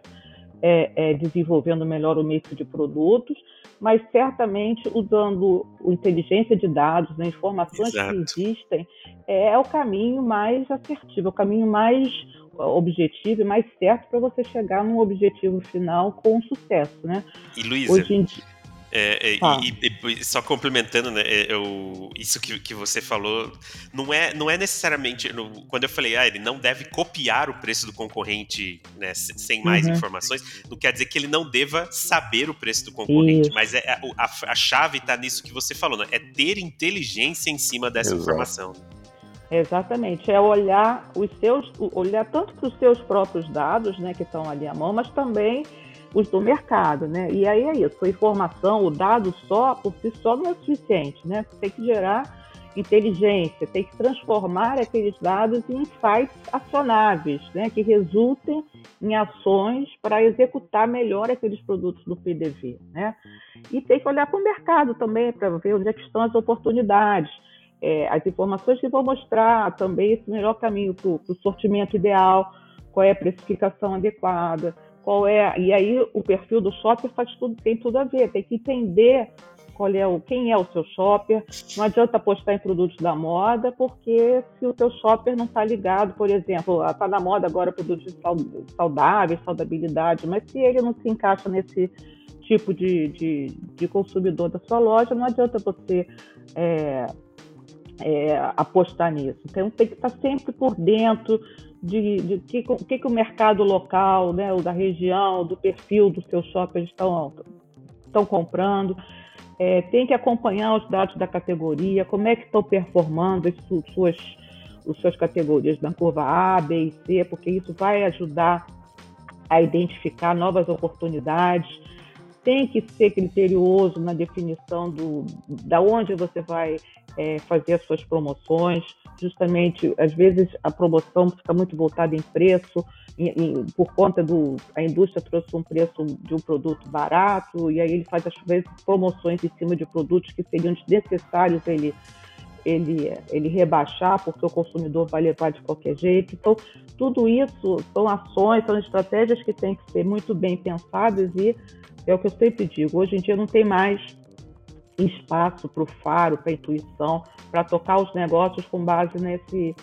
é, é, desenvolvendo melhor o mix de produtos, mas certamente usando inteligência de dados, né, informações Exato. que existem, é o caminho mais assertivo, é o caminho mais objetivo e mais certo para você chegar num objetivo final com sucesso, né? E Luísa, Hoje em dia... É, é, ah. e, e, só complementando, né, é, eu, isso que, que você falou, não é, não é necessariamente. No, quando eu falei, ah, ele não deve copiar o preço do concorrente né, sem mais uhum. informações, não quer dizer que ele não deva saber o preço do concorrente, isso. mas é, a, a, chave está nisso que você falou, né, é ter inteligência em cima dessa Exato. informação. Exatamente, é olhar os seus, olhar tanto para os seus próprios dados, né, que estão ali à mão, mas também os do mercado, né? E aí é isso, a informação, o dado só, por si só, não é suficiente, né? Você tem que gerar inteligência, tem que transformar aqueles dados em insights acionáveis, né? Que resultem em ações para executar melhor aqueles produtos do PDV, né? E tem que olhar para o mercado também, para ver onde é estão as oportunidades. É, as informações que vão mostrar também esse melhor caminho para o sortimento ideal, qual é a precificação adequada, qual é. E aí o perfil do shopper faz tudo, tem tudo a ver, tem que entender qual é o, quem é o seu shopper. Não adianta apostar em produtos da moda, porque se o seu shopper não está ligado, por exemplo, está na moda agora produtos saudáveis, saudabilidade, mas se ele não se encaixa nesse tipo de, de, de consumidor da sua loja, não adianta você é, é, apostar nisso. Então tem que estar sempre por dentro de, de que, que, que o mercado local, né, ou da região, do perfil dos seus shoppers estão, estão comprando. É, tem que acompanhar os dados da categoria, como é que estão performando as suas, as suas categorias na curva A, B e C, porque isso vai ajudar a identificar novas oportunidades. Tem que ser criterioso na definição do, da onde você vai é, fazer as suas promoções. Justamente, às vezes a promoção fica muito voltada em preço, em, em, por conta do a indústria trouxe um preço de um produto barato e aí ele faz às vezes promoções em cima de produtos que seriam desnecessários ele ele, ele rebaixar, porque o consumidor vai levar de qualquer jeito. Então, tudo isso são ações, são estratégias que têm que ser muito bem pensadas e é o que eu sempre digo, hoje em dia não tem mais espaço para o faro, para a intuição, para tocar os negócios com base nesse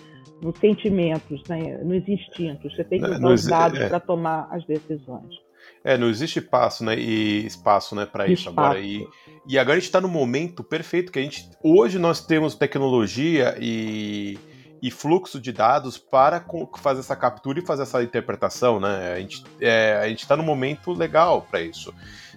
nos sentimentos, né, nos instintos. Você tem que usar os dados é. para tomar as decisões. É, não existe espaço, né? E espaço, né, para isso agora. E, e agora a gente está no momento perfeito que a gente hoje nós temos tecnologia e, e fluxo de dados para fazer essa captura e fazer essa interpretação, né? A gente é, está no momento legal para isso,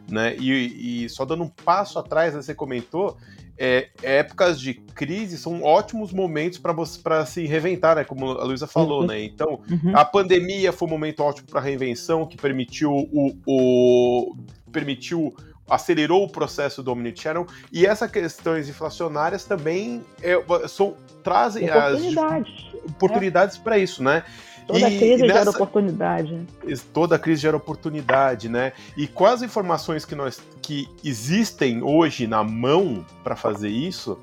né? E, e, só dando um passo atrás, né, você comentou, é, épocas de crise são ótimos momentos para se reinventar, né? Como a Luísa falou, uhum. né? Então, uhum. a pandemia foi um momento ótimo para reinvenção, que permitiu o, o permitiu acelerou o processo do omnichannel e essas questões inflacionárias também é, são, trazem oportunidades, as oportunidades é. para isso, né? Toda e, crise nessa, gera oportunidade. Toda crise gera oportunidade, né? E as informações que nós que existem hoje na mão para fazer isso,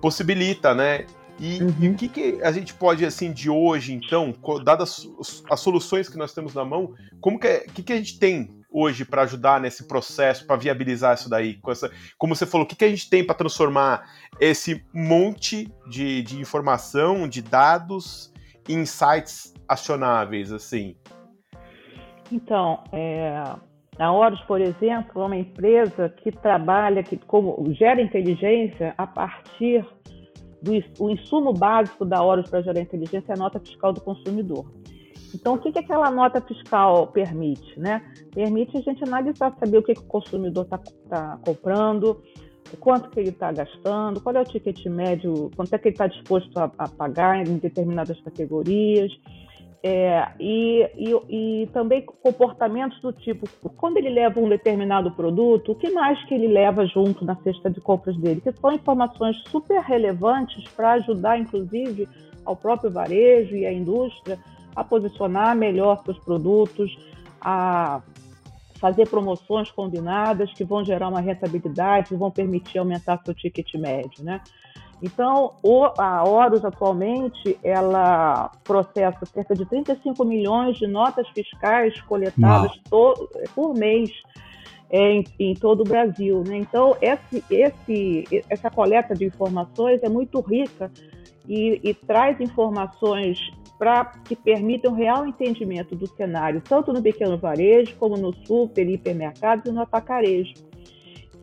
possibilita, né? E, uhum. e, o que, que, a gente pode, assim, de hoje, então, dadas as soluções que nós temos na mão, como que, que, que a gente tem hoje para ajudar nesse processo, para viabilizar isso daí? Essa, como você falou, o que, que a gente tem para transformar esse monte de, de informação, de dados, em insights acionáveis, assim? Então, é, a Horus, por exemplo, é uma empresa que trabalha, que como, gera inteligência a partir do o insumo básico da Horus para gerar inteligência é a nota fiscal do consumidor. Então, o que, que aquela nota fiscal permite? Né? Permite a gente analisar, saber o que, que o consumidor está tá comprando, quanto que ele está gastando, qual é o ticket médio, quanto é que ele está disposto a, a pagar em determinadas categorias, é, e, e, e, também comportamentos do tipo, quando ele leva um determinado produto, o que mais que ele leva junto na cesta de compras dele? Que são informações super relevantes para ajudar, inclusive, ao próprio varejo e à indústria a posicionar melhor seus produtos, a fazer promoções combinadas que vão gerar uma rentabilidade, que vão permitir aumentar seu ticket médio, né? Então, a Horus atualmente ela processa cerca de 35 milhões de notas fiscais coletadas por mês é, em, em, todo o Brasil. Né? Então, esse, esse, essa coleta de informações é muito rica e, e traz informações para que permitam real entendimento do cenário, tanto no pequeno varejo, como no super, hipermercados e no atacarejo.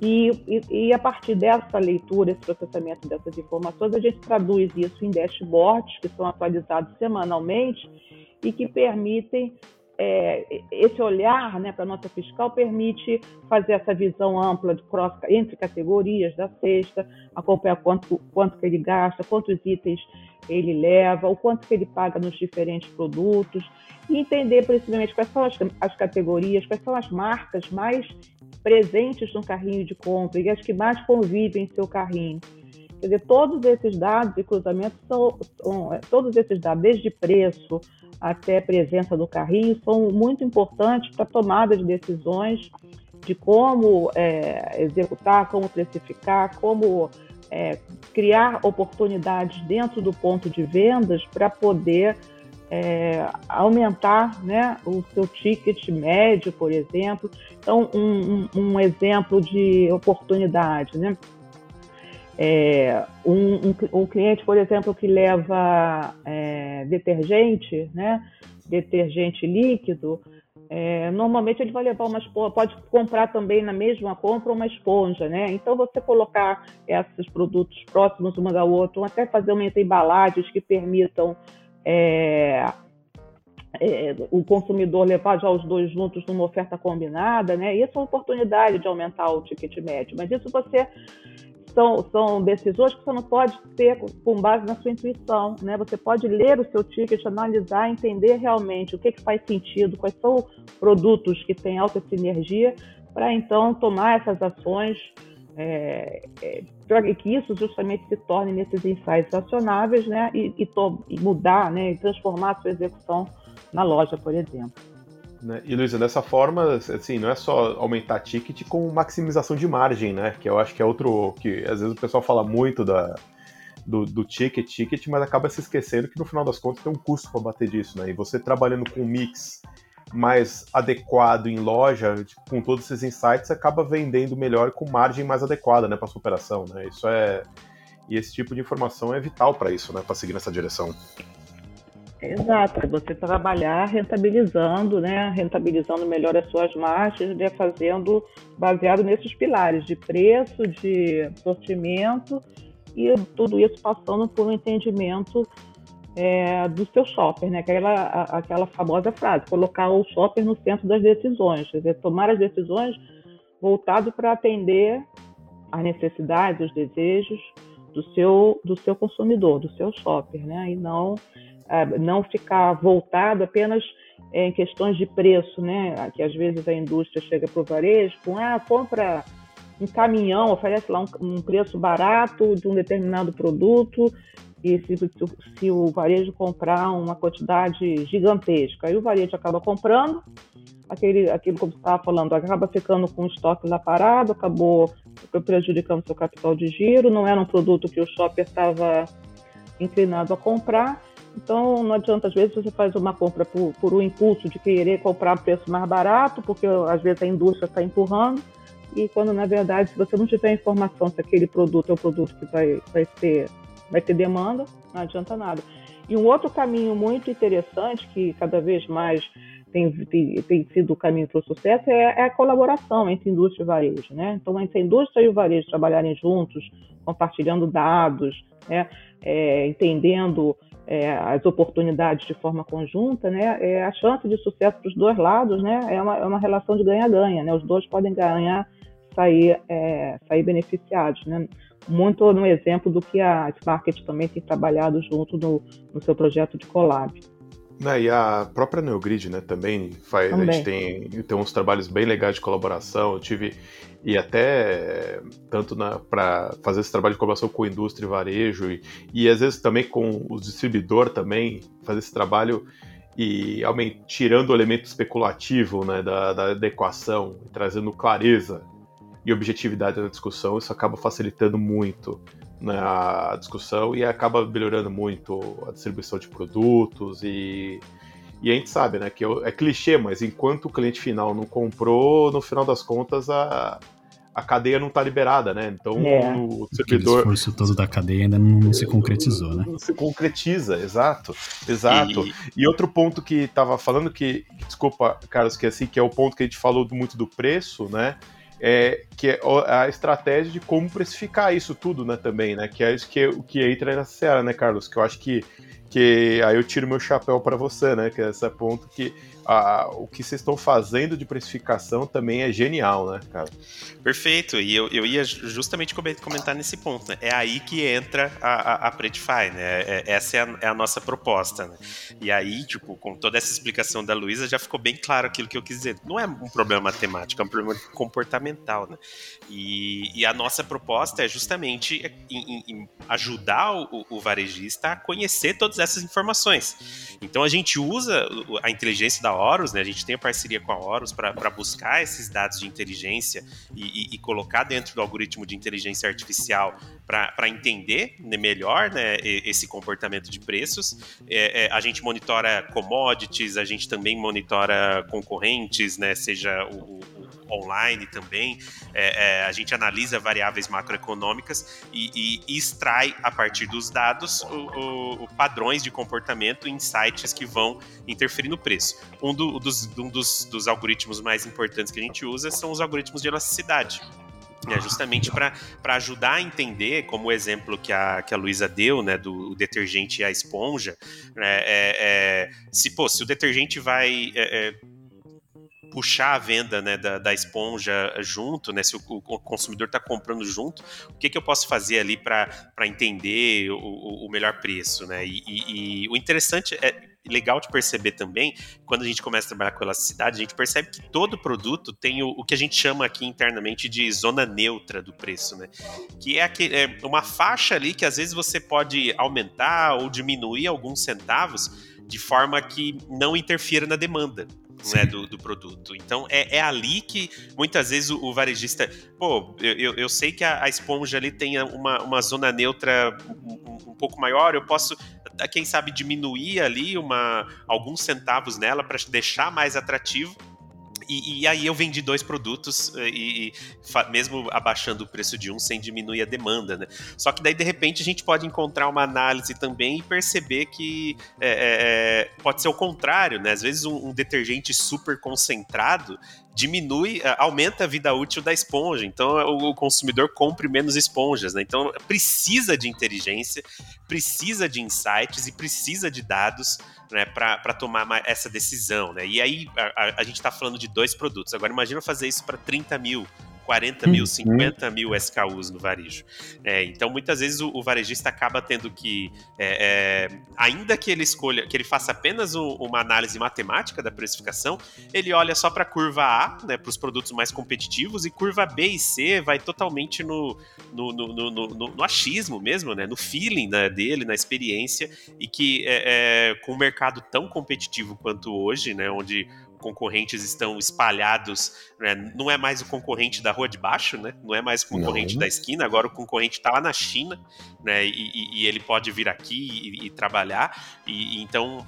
E, e, e, a partir dessa leitura, esse processamento dessas informações, a gente traduz isso em dashboards que são atualizados semanalmente e que permitem é, esse olhar né, para a nota fiscal permite fazer essa visão ampla cross, entre categorias da cesta, acompanhar quanto, quanto que ele gasta, quantos itens ele leva, o quanto que ele paga nos diferentes produtos, e entender principalmente quais são as, as categorias, quais são as marcas mais presentes no carrinho de compra e as que mais convivem em seu carrinho. Quer dizer, todos esses dados e cruzamentos são, são, é, todos esses dados, desde preço até presença do carrinho, são muito importantes para a tomada de decisões de como é, executar, como precificar, como é, criar oportunidades dentro do ponto de vendas para poder é, aumentar né, o seu ticket médio, por exemplo. Então, um, um, um exemplo de oportunidade. Né? É, um, um, cliente, por exemplo, que leva é, detergente, né, detergente líquido, é, normalmente ele vai levar uma esponja, pode comprar também na mesma compra uma esponja, né? Então você colocar esses produtos próximos uma da outra, ou até fazer uma embalagens que permitam é, é, o consumidor levar já os dois juntos numa oferta combinada, né? Isso é uma oportunidade de aumentar o ticket médio, mas isso você são, são decisões que você não pode ter com base na sua intuição, né? Você pode ler o seu ticket, analisar, entender realmente o que, que faz sentido, quais são produtos que têm alta sinergia, para então tomar essas ações é, é, para que isso justamente se torne nesses insights acionáveis, né? E, e, e mudar, né? E transformar a sua execução na loja, por exemplo. Né? E Luísa, dessa forma, assim, não é só aumentar ticket com maximização de margem, né? Que eu acho que é outro que às vezes o pessoal fala muito da, do, do ticket, ticket, mas acaba se esquecendo que no final das contas tem um custo para bater disso, né? E você trabalhando com um mix mais adequado em loja, tipo, com todos esses insights, acaba vendendo melhor com margem mais adequada, né, para sua operação, né? Isso é e esse tipo de informação é vital para isso, né, para seguir nessa direção. Exato, você trabalhar rentabilizando, né? Rentabilizando melhor as suas margens, né? fazendo baseado nesses pilares de preço, de sortimento e tudo isso passando por um entendimento é, do seu shopper, né? Aquela, aquela famosa frase, colocar o shopper no centro das decisões, quer dizer, tomar as decisões voltado para atender às necessidades, os desejos do seu, do seu consumidor, do seu shopper, né? E não não ficar voltado apenas em questões de preço, né? Que às vezes a indústria chega para o varejo com ah, compra um caminhão, oferece lá um, um, preço barato de um determinado produto e se, se, o varejo comprar uma quantidade gigantesca, aí o varejo acaba comprando, aquele, aquilo como você estava falando, acaba ficando com o estoque lá parado, acabou prejudicando seu capital de giro, não era um produto que o shopper estava inclinado a comprar, então, não adianta, às vezes, você faz uma compra por, por um impulso de querer comprar a preço mais barato, porque às vezes a indústria está empurrando, e quando, na verdade, se você não tiver informação se aquele produto é o produto que vai, vai, ter, vai ter demanda, não adianta nada. E um outro caminho muito interessante, que cada vez mais tem, tem, tem sido o caminho para o sucesso, é, é, a colaboração entre indústria e varejo. Né? Então, entre a indústria e o varejo trabalharem juntos, compartilhando dados, né? É, entendendo é, as oportunidades de forma conjunta, né, é, a chance de sucesso para os dois lados né, é, uma, é uma relação de ganha-ganha. Né, os dois podem ganhar, sair, é, sair beneficiados. Né, muito no exemplo do que a Smarket também tem trabalhado junto no, no seu projeto de collab. Né, e a própria Neogrid, né, também faz, também. a gente tem, tem uns trabalhos bem legais de colaboração. Eu tive e até tanto para fazer esse trabalho de colaboração com a indústria e varejo e, e às vezes também com o distribuidor também fazer esse trabalho e tirando o elemento especulativo né, da, da, trazendo clareza e objetividade na discussão, isso acaba facilitando muito né, a discussão e acaba melhorando muito a distribuição de produtos e, e a gente sabe, né, que é, é clichê, mas enquanto o cliente final não comprou, no final das contas a, a cadeia não está liberada, né? Então é. o servidor. O esforço todo da cadeia ainda não, não se concretizou, né? Não se concretiza, exato. Exato. E, e outro ponto que estava falando, que, desculpa, Carlos, que é assim, que é o ponto que a gente falou muito do preço, né? É, que é a estratégia de como precificar isso tudo, né, também, né? Que é isso que, que entra nessa seara, né, Carlos? Que eu acho que, que aí eu tiro meu chapéu para você, né? Que é esse ponto que a, o que vocês estão fazendo de precificação também é genial, né, cara? Perfeito, e eu, eu ia justamente comentar nesse ponto, né? É aí que entra a, a, a Predify, né? É, essa é a, é a, nossa proposta, né? E aí, tipo, com toda essa explicação da Luísa, já ficou bem claro aquilo que eu quis dizer. Não é um problema matemático, é um problema comportamental, né? E, e a nossa proposta é justamente em, em ajudar o, o varejista a conhecer todas essas informações. Então a gente usa a inteligência da Horus, né? A gente tem a parceria com a Horus para buscar esses dados de inteligência e, e, e, colocar dentro do algoritmo de inteligência artificial para entender né, melhor né, esse comportamento de preços. É, é, a gente monitora commodities, a gente também monitora concorrentes, né? Seja o, o online também. É, é, a gente analisa variáveis macroeconômicas e, e, extrai a partir dos dados o, o, o padrões de comportamento, insights que vão interferir no preço. Um, do, dos, um dos, dos algoritmos mais importantes que a gente usa são os algoritmos de elasticidade. né, justamente para ajudar a entender, como o exemplo que a, que a Luísa deu, né, do detergente e a esponja, né, é, é, se, pô, se o detergente vai é, é puxar a venda né, da, da, esponja junto, né, se o, o consumidor está comprando junto, o que, que eu posso fazer ali para entender o, o, melhor preço, né? E, e, e, o interessante é legal de perceber também, quando a gente começa a trabalhar com elasticidade, a gente percebe que todo produto tem o, o que a gente chama aqui internamente de zona neutra do preço, né? Que é, é uma faixa ali que às vezes você pode aumentar ou diminuir alguns centavos de forma que não interfira na demanda né, do, do, produto. Então é, é, ali que muitas vezes o, o varejista, pô, eu, eu sei que a, a, esponja ali tem uma, uma zona neutra um, um pouco maior, eu posso quem sabe diminuir ali uma alguns centavos nela para deixar mais atrativo e, e, aí eu vendi dois produtos eh, e, e, mesmo abaixando o preço de um sem diminuir a demanda, né? Só que daí de repente a gente pode encontrar uma análise também e perceber que é, é, pode ser o contrário, né? Às vezes um, um detergente super concentrado diminui, eh, aumenta a vida útil da esponja. Então o consumidor compre menos esponjas, né? Então precisa de inteligência, precisa de insights e precisa de dados né, para tomar essa decisão. Né? E aí a, a, gente está falando de dois produtos. Agora imagina fazer isso para 30 mil 40 mil, 50 uhum. mil SKUs no varejo. É, então, muitas vezes o, o, varejista acaba tendo que, é, é, ainda que ele escolha, que ele faça apenas o, uma análise matemática da precificação, ele olha só para a curva A, né, para os produtos mais competitivos, e curva B e C vai totalmente no, no, no, no, no achismo mesmo, né, no feeling né, dele, na experiência, e que é, é, com um mercado tão competitivo quanto hoje, né, onde concorrentes estão espalhados, né? não é mais o concorrente da rua de baixo, né? não é mais o concorrente não. da esquina, agora o concorrente está lá na China, né? E, e, e, ele pode vir aqui e, e trabalhar, e então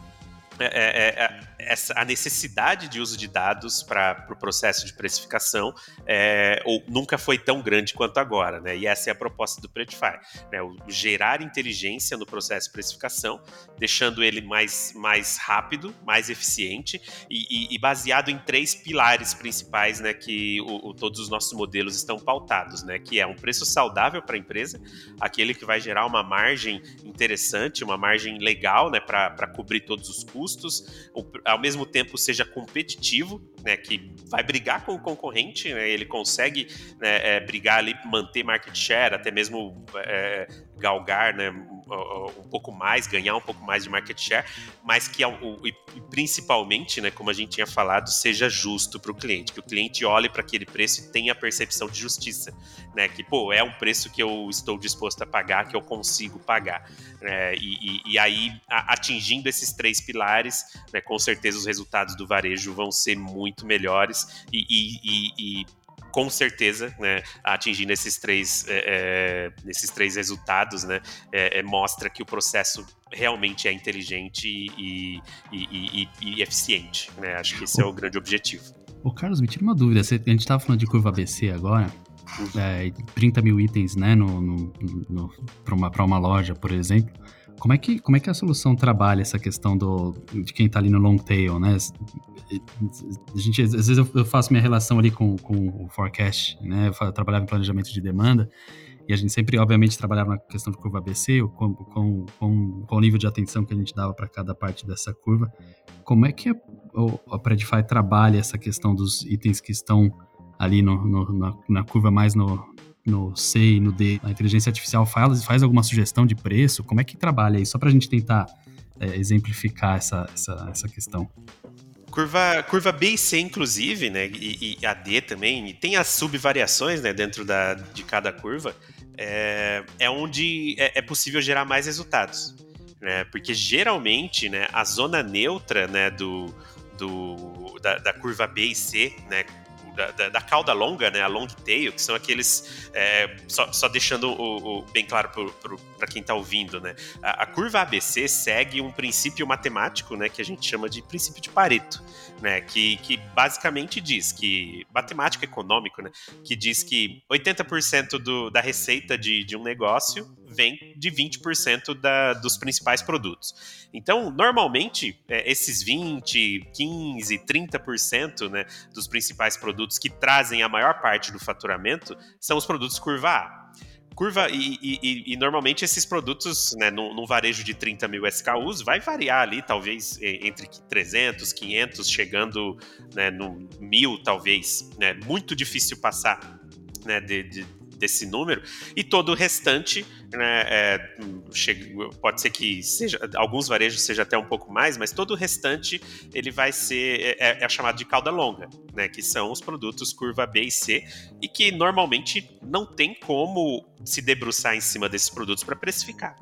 é, é, é, essa, a necessidade de uso de dados para o pro processo de precificação é, ou, nunca foi tão grande quanto agora, né? E essa é a proposta do Predify, né? O, gerar inteligência no processo de precificação, deixando ele mais, mais rápido, mais eficiente e, e, e baseado em três pilares principais, né? Que o, todos os nossos modelos estão pautados, né? Que é um preço saudável para a empresa, aquele que vai gerar uma margem interessante, uma margem legal, né? Para cobrir todos os custos custos, ao mesmo tempo seja competitivo, né, que vai brigar com o concorrente, né, ele consegue né, é, brigar ali, manter market share, até mesmo é, galgar né, um pouco mais, ganhar um pouco mais de market share, mas que principalmente, né, como a gente tinha falado, seja justo para o cliente, que o cliente olhe para aquele preço e tenha a percepção de justiça, né, que pô é um preço que eu estou disposto a pagar, que eu consigo pagar, né, e, e, e, aí atingindo esses três pilares, né, com certeza os resultados do varejo vão ser muito melhores e, e com certeza, né, atingindo esses três, é, é, esses três resultados, né, é, é, mostra que o processo realmente é inteligente e, e, e, e, eficiente. Né? Acho que esse é o grande objetivo. O Carlos, me tira uma dúvida. a gente estava falando de curva ABC agora. Uhum. É, 30 mil itens né, no, no, no para uma, uma loja, por exemplo. Como é, que, como é que a solução trabalha essa questão do, de quem está ali no long tail, né? A gente, às vezes eu faço minha relação ali com, com o forecast, né? Eu trabalhava em planejamento de demanda e a gente sempre, obviamente, trabalhava na questão de curva ABC, com, com, com, com o nível de atenção que a gente dava para cada parte dessa curva. Como é que a, a Predify trabalha essa questão dos itens que estão ali no, no, na, na curva mais no, no C e no D, a inteligência artificial faz, faz alguma sugestão de preço? Como é que trabalha isso? Só para a gente tentar é, exemplificar essa, essa, essa questão. Curva, curva B e C, inclusive, né, e, e a D também, e tem as subvariações né, dentro da, de cada curva, é, é onde é, é possível gerar mais resultados. Né, porque geralmente né, a zona neutra né, do, do, da, da curva B e C, né, da, da, da, cauda longa, né, a long tail, que são aqueles, é, só, só, deixando o, o bem claro para quem está ouvindo, né, a, a, curva ABC segue um princípio matemático, né, que a gente chama de princípio de Pareto, né, que, que basicamente diz que, matemático econômico, né, que diz que 80% do, da receita de, de um negócio vem de 20% da, dos principais produtos. Então, normalmente, é, esses 20, 15, 30% né, dos principais produtos que trazem a maior parte do faturamento são os produtos curva A. Curva, e, e, e, normalmente esses produtos, né, num, num, varejo de 30 mil SKUs, vai variar ali, talvez, entre 300, 500, chegando né, no mil, talvez. Né, muito difícil passar né, de, de, desse número, e todo o restante, né, é, chega, pode ser que seja, alguns varejos seja até um pouco mais, mas todo o restante ele vai ser é, é, é chamado de cauda longa, né, que são os produtos curva B e C, e que normalmente não tem como se debruçar em cima desses produtos para precificar.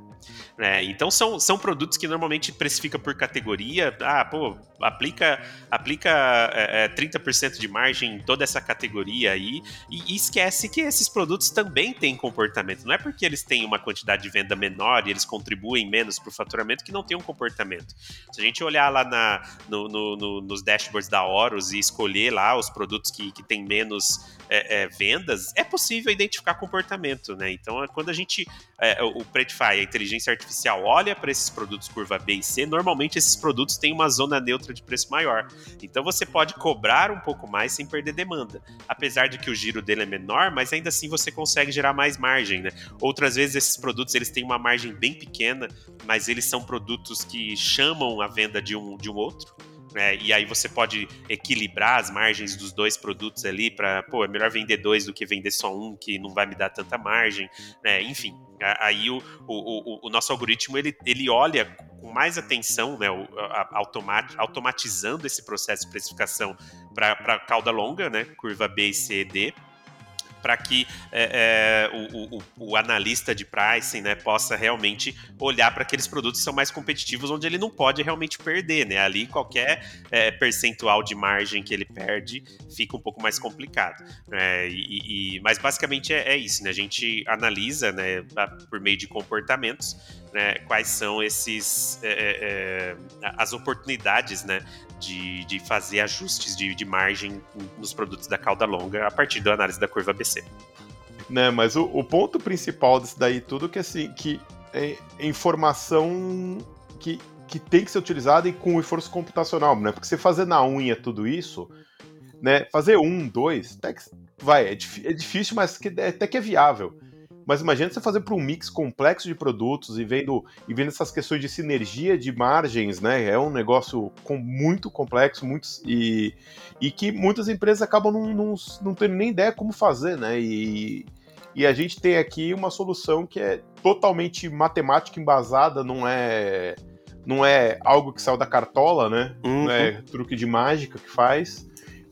Né? Então são, são produtos que normalmente precifica por categoria. Ah, pô, aplica, aplica é, 30% é, de margem em toda essa categoria aí e, e, esquece que esses produtos também têm comportamento. Não é porque eles têm uma quantidade de venda menor e eles contribuem menos para o faturamento que não tem um comportamento. Se a gente olhar lá na, no, no, no, nos dashboards da Horus e escolher lá os produtos que, que têm menos é, é, vendas, é possível identificar comportamento, né? Então, quando a gente, é, o Predify, a inteligência artificial, olha para esses produtos curva B e C, normalmente esses produtos têm uma zona neutra de preço maior. Então, você pode cobrar um pouco mais sem perder demanda. Apesar de que o giro dele é menor, mas ainda assim você consegue gerar mais margem, né? Outras vezes esses produtos eles têm uma margem bem pequena, mas eles são produtos que chamam a venda de um, de um outro. É, e aí você pode equilibrar as margens dos dois produtos ali para, pô, é melhor vender dois do que vender só um, que não vai me dar tanta margem, né? Enfim, aí o, o, o, nosso algoritmo ele, ele olha com mais atenção, né, automat, automatizando esse processo de precificação para cauda longa, né, curva B e C e D, para que é, é, o, o, o, analista de pricing né, possa realmente olhar para aqueles produtos que são mais competitivos, onde ele não pode realmente perder. Né? Ali, qualquer é, percentual de margem que ele perde fica um pouco mais complicado. Né? E, e, mas basicamente é, é, isso: né? a gente analisa né, por meio de comportamentos né, quais são esses é, é, as oportunidades né, de, de fazer ajustes de, de margem nos produtos da cauda longa a partir da análise da curva BC. Né, mas o, o ponto principal disso daí tudo que assim que é informação que, que tem que ser utilizada e com esforço computacional, né? Porque você fazer na unha tudo isso, né? Fazer um, dois, até que, vai, é, é difícil, mas que, é, até que é viável. Mas imagina você fazer para um mix complexo de produtos e vendo, e vendo essas questões de sinergia de margens, né? É um negócio com, muito complexo, muitos, e, e que muitas empresas acabam não, não, não tendo nem ideia como fazer, né? E, e a gente tem aqui uma solução que é totalmente matemática embasada, não é não é algo que saiu da cartola, né? Uhum. Não é truque de mágica que faz.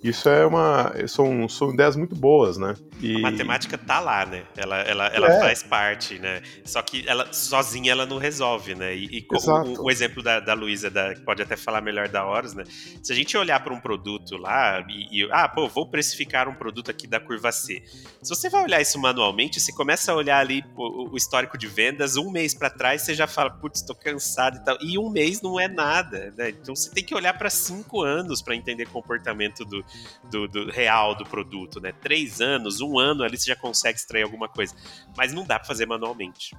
Isso é uma. São, são ideias muito boas, né? E... A matemática tá lá, né? Ela, ela, ela é. faz parte, né? Só que ela sozinha ela não resolve, né? E, e o, o, exemplo da, da Luísa, da, pode até falar melhor da Horus, né? Se a gente olhar para um produto lá e, e, ah, pô, vou precificar um produto aqui da curva C. Se você vai olhar isso manualmente, você começa a olhar ali o, o histórico de vendas, um mês para trás, você já fala, putz, tô cansado e tal. E um mês não é nada, né? Então você tem que olhar para cinco anos para entender comportamento do, do, do, real do produto, né? Três anos, um ano ali você já consegue extrair alguma coisa. Mas não dá para fazer manualmente.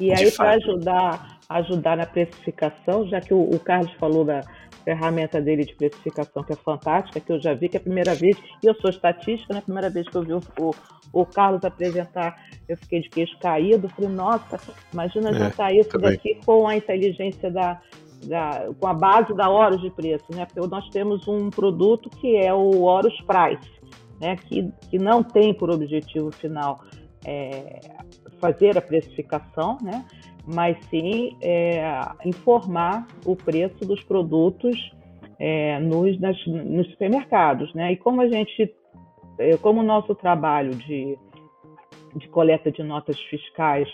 E aí, para ajudar, ajudar na precificação, já que o, o, Carlos falou da ferramenta dele de precificação, que é fantástica, que eu já vi, que é a primeira vez, e eu sou estatística, na né? primeira vez que eu vi o, o, o, Carlos apresentar, eu fiquei de queixo caído, falei, nossa, imagina é, juntar isso também. daqui com a inteligência da, da, com a base da Horus de preço, né? Porque nós temos um produto que é o Horus Price, né? Que, que não tem por objetivo final é, fazer a precificação, né? Mas sim é, informar o preço dos produtos é, nos, nas, nos supermercados, né? E como a gente, é, como o nosso trabalho de de coleta de notas fiscais,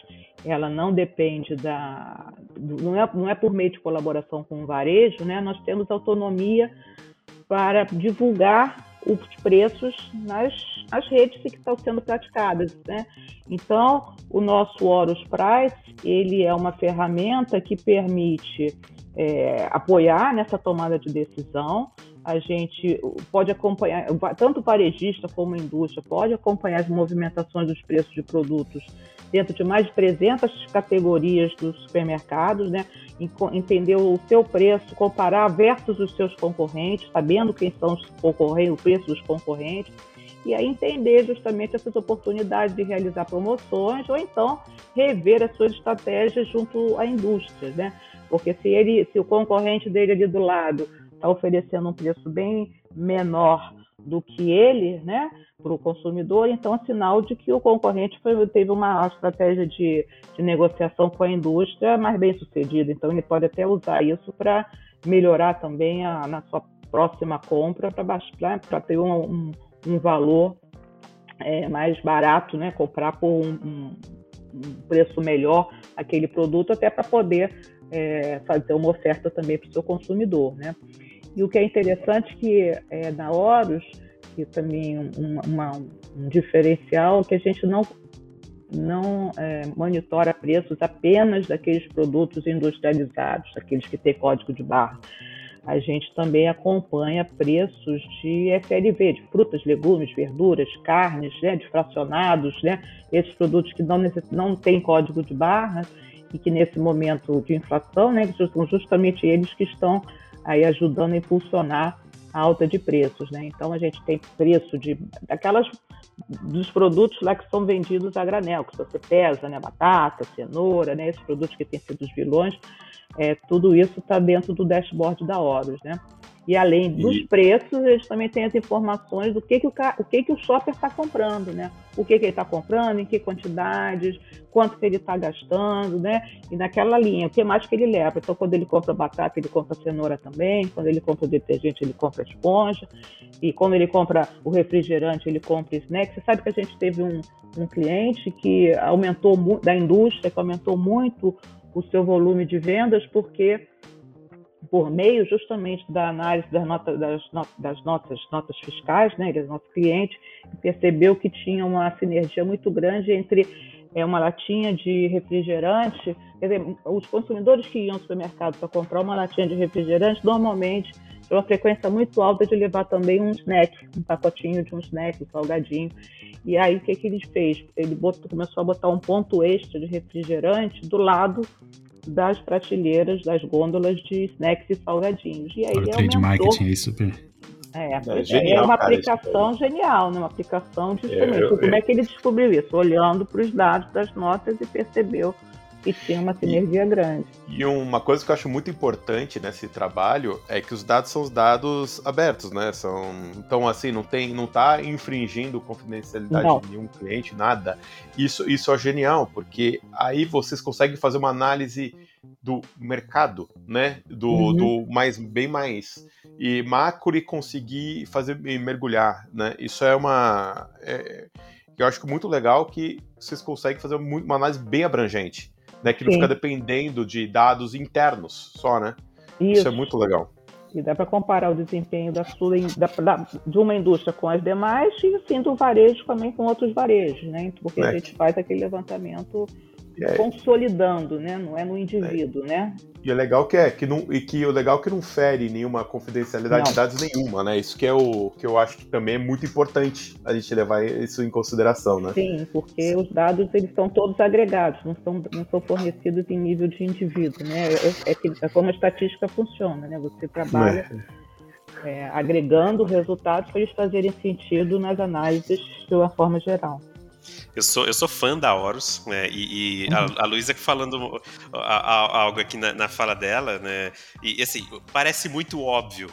ela não depende da. Não é, não é por meio de colaboração com o varejo, né? nós temos autonomia para divulgar os preços nas, nas redes que estão sendo praticadas. Né? Então, o nosso Horus Price ele é uma ferramenta que permite é, apoiar nessa tomada de decisão, a gente pode acompanhar, tanto o varejista como a indústria, pode acompanhar as movimentações dos preços de produtos dentro de mais de 300 categorias dos supermercados, né? entender o seu preço, comparar versus os seus concorrentes, sabendo quem são os concorrentes, o preço dos concorrentes, e aí entender justamente essas oportunidades de realizar promoções ou então rever as suas estratégias junto à indústria, né? Porque se ele, se o concorrente dele ali do lado está oferecendo um preço bem menor do que ele, né, para o consumidor, então é sinal de que o concorrente foi, teve uma estratégia de, de negociação com a indústria mais bem sucedida. Então ele pode até usar isso para melhorar também a, na sua próxima compra para ter um, um, um valor é, mais barato, né, comprar por um, um, preço melhor aquele produto até para poder é, fazer uma oferta também para o seu consumidor, né? E o que é interessante que é, na Horus, que também um, uma, um diferencial que a gente não não é, monitora preços apenas daqueles produtos industrializados, daqueles que têm código de barra. A gente também acompanha preços de FLV, de frutas, legumes, verduras, carnes, né, de fracionados, né, esses produtos que não, não têm código de barra e que nesse momento de inflação, né, são justamente eles que estão aí ajudando a impulsionar a alta de preços, né? Então a gente tem preço de daquelas dos produtos lá que são vendidos a granel, que você pesa, né? Batata, cenoura, né? Esses produtos que têm sido os vilões, é, tudo isso está dentro do dashboard da Horus, né? E além dos e... preços, eles também têm as informações do que, que, o, o, que, que o shopper está comprando, né? O que, que ele está comprando, em que quantidades, quanto que ele está gastando, né? E naquela linha, o que mais que ele leva. Então, quando ele compra batata, ele compra cenoura também. Quando ele compra o detergente, ele compra esponja. E quando ele compra o refrigerante, ele compra snack. Você sabe que a gente teve um, um cliente que aumentou, da indústria, que aumentou muito o seu volume de vendas, porque por meio justamente da análise das notas, das, das notas, notas fiscais, né, ele é nosso cliente, percebeu que tinha uma sinergia muito grande entre é, uma latinha de refrigerante, quer dizer, os consumidores que iam ao supermercado para comprar uma latinha de refrigerante, normalmente tinha uma frequência muito alta de levar também um snack, um pacotinho de um snack, um salgadinho. E aí o que, que ele fez? Ele botou, começou a botar um ponto extra de refrigerante do lado das prateleiras, das gôndolas de snacks e salgadinhos. E aí o trade marketing aí super. É, é, é, genial, é uma cara, aplicação isso. genial, né? uma aplicação de instrumento. Como é que ele descobriu isso? Olhando para os dados das notas e percebeu e tinha uma sinergia e, grande. E uma coisa que eu acho muito importante nesse trabalho é que os dados são os dados abertos, né? São, então, assim, não tem, não tá infringindo confidencialidade não. de nenhum cliente, nada. Isso, isso é genial, porque aí vocês conseguem fazer uma análise do mercado, né? Do, uhum. do mais, bem mais e macro e conseguir fazer e mergulhar, né? Isso é uma é, eu acho que muito legal que vocês conseguem fazer uma análise bem abrangente né? Que não Sim. fica dependendo de dados internos só, né? Isso, Isso é muito legal. E dá para comparar o desempenho da, sua, da, da, de uma indústria com as demais e assim do varejo também com outros varejos, né? Porque é. a gente faz aquele levantamento é. consolidando, né? Não é no indivíduo, é. né? E é legal que é que não e que o legal é que não fere nenhuma confidencialidade não. de dados nenhuma, né? Isso que é o que eu acho que também é muito importante a gente levar isso em consideração, né? Sim, porque Sim. os dados eles estão todos agregados, não são não são fornecidos em nível de indivíduo, né? É, é, é como a estatística funciona, né? Você trabalha é. é agregando resultados para eles fazerem sentido nas análises de uma forma geral. Eu sou, eu sou fã da Horus, né? E, e a, uhum. a Luísa falando a, a, algo aqui na, na, fala dela, né? E assim, parece muito óbvio,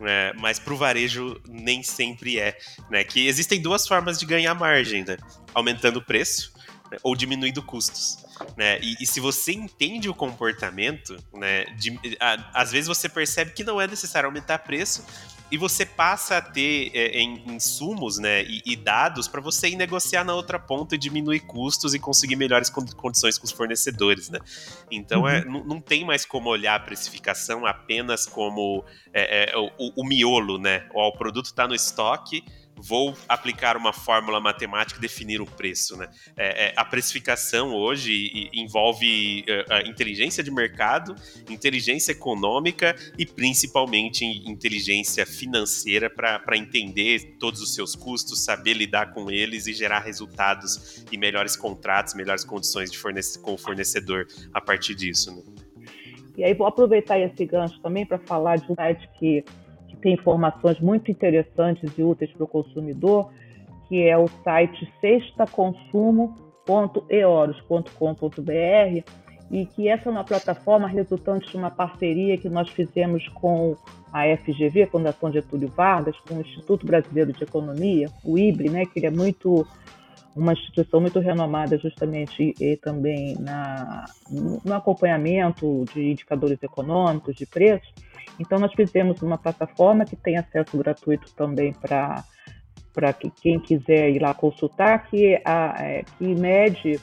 né? Mas para o varejo nem sempre é, né? Que existem duas formas de ganhar margem, né? Aumentando o preço né? ou diminuindo custos. Né? E, e, se você entende o comportamento, né, de, a, às vezes você percebe que não é necessário aumentar preço e você passa a ter é, em, insumos né, e, e dados para você ir negociar na outra ponta e diminuir custos e conseguir melhores condições com os fornecedores. Né? Então é, uhum. é, não, tem mais como olhar a precificação apenas como é, é, o, o, miolo, né? o produto está no estoque, vou aplicar uma fórmula matemática e definir o preço. Né? É, é, a precificação hoje envolve uh, inteligência de mercado, inteligência econômica e principalmente inteligência financeira para entender todos os seus custos, saber lidar com eles e gerar resultados e melhores contratos, melhores condições de fornece com o fornecedor a partir disso. Né? E aí vou aproveitar esse gancho também para falar de um site que tem informações muito interessantes e úteis para o consumidor, que é o site sextaconsumo.eoros.com.br e que essa é uma plataforma resultante de uma parceria que nós fizemos com a FGV, Fundação Getúlio Vargas, com o Instituto Brasileiro de Economia, o IBRE, né, que ele é muito uma instituição muito renomada justamente e também na, no acompanhamento de indicadores econômicos, de preços. Então, nós fizemos uma plataforma que tem acesso gratuito também para para que quem quiser ir lá consultar, que, a, é, que mede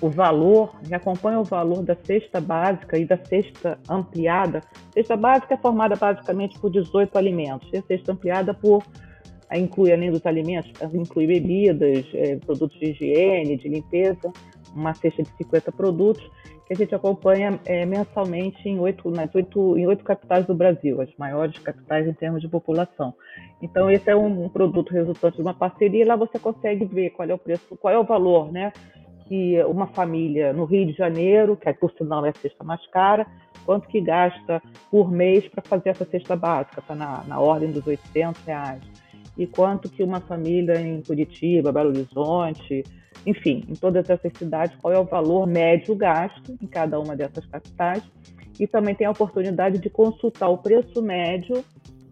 o valor, que acompanha o valor da cesta básica e da cesta ampliada. Cesta básica é formada basicamente por 18 alimentos, e a cesta ampliada por inclui, além dos alimentos, inclui bebidas, é, produtos de higiene, de limpeza, uma cesta de 50 produtos a gente acompanha é, mensalmente em oito, nas oito, em oito capitais do Brasil, as maiores capitais em termos de população. Então, esse é um, um produto resultante de uma parceria, e lá você consegue ver qual é o preço, qual é o valor, né? Que uma família no Rio de Janeiro, que por sinal é a cesta mais cara, quanto que gasta por mês para fazer essa cesta básica, está na, na ordem dos 800 reais. E quanto que uma família em Curitiba, Belo Horizonte, enfim, em todas essas cidades, qual é o valor médio gasto em cada uma dessas capitais. E também tem a oportunidade de consultar o preço médio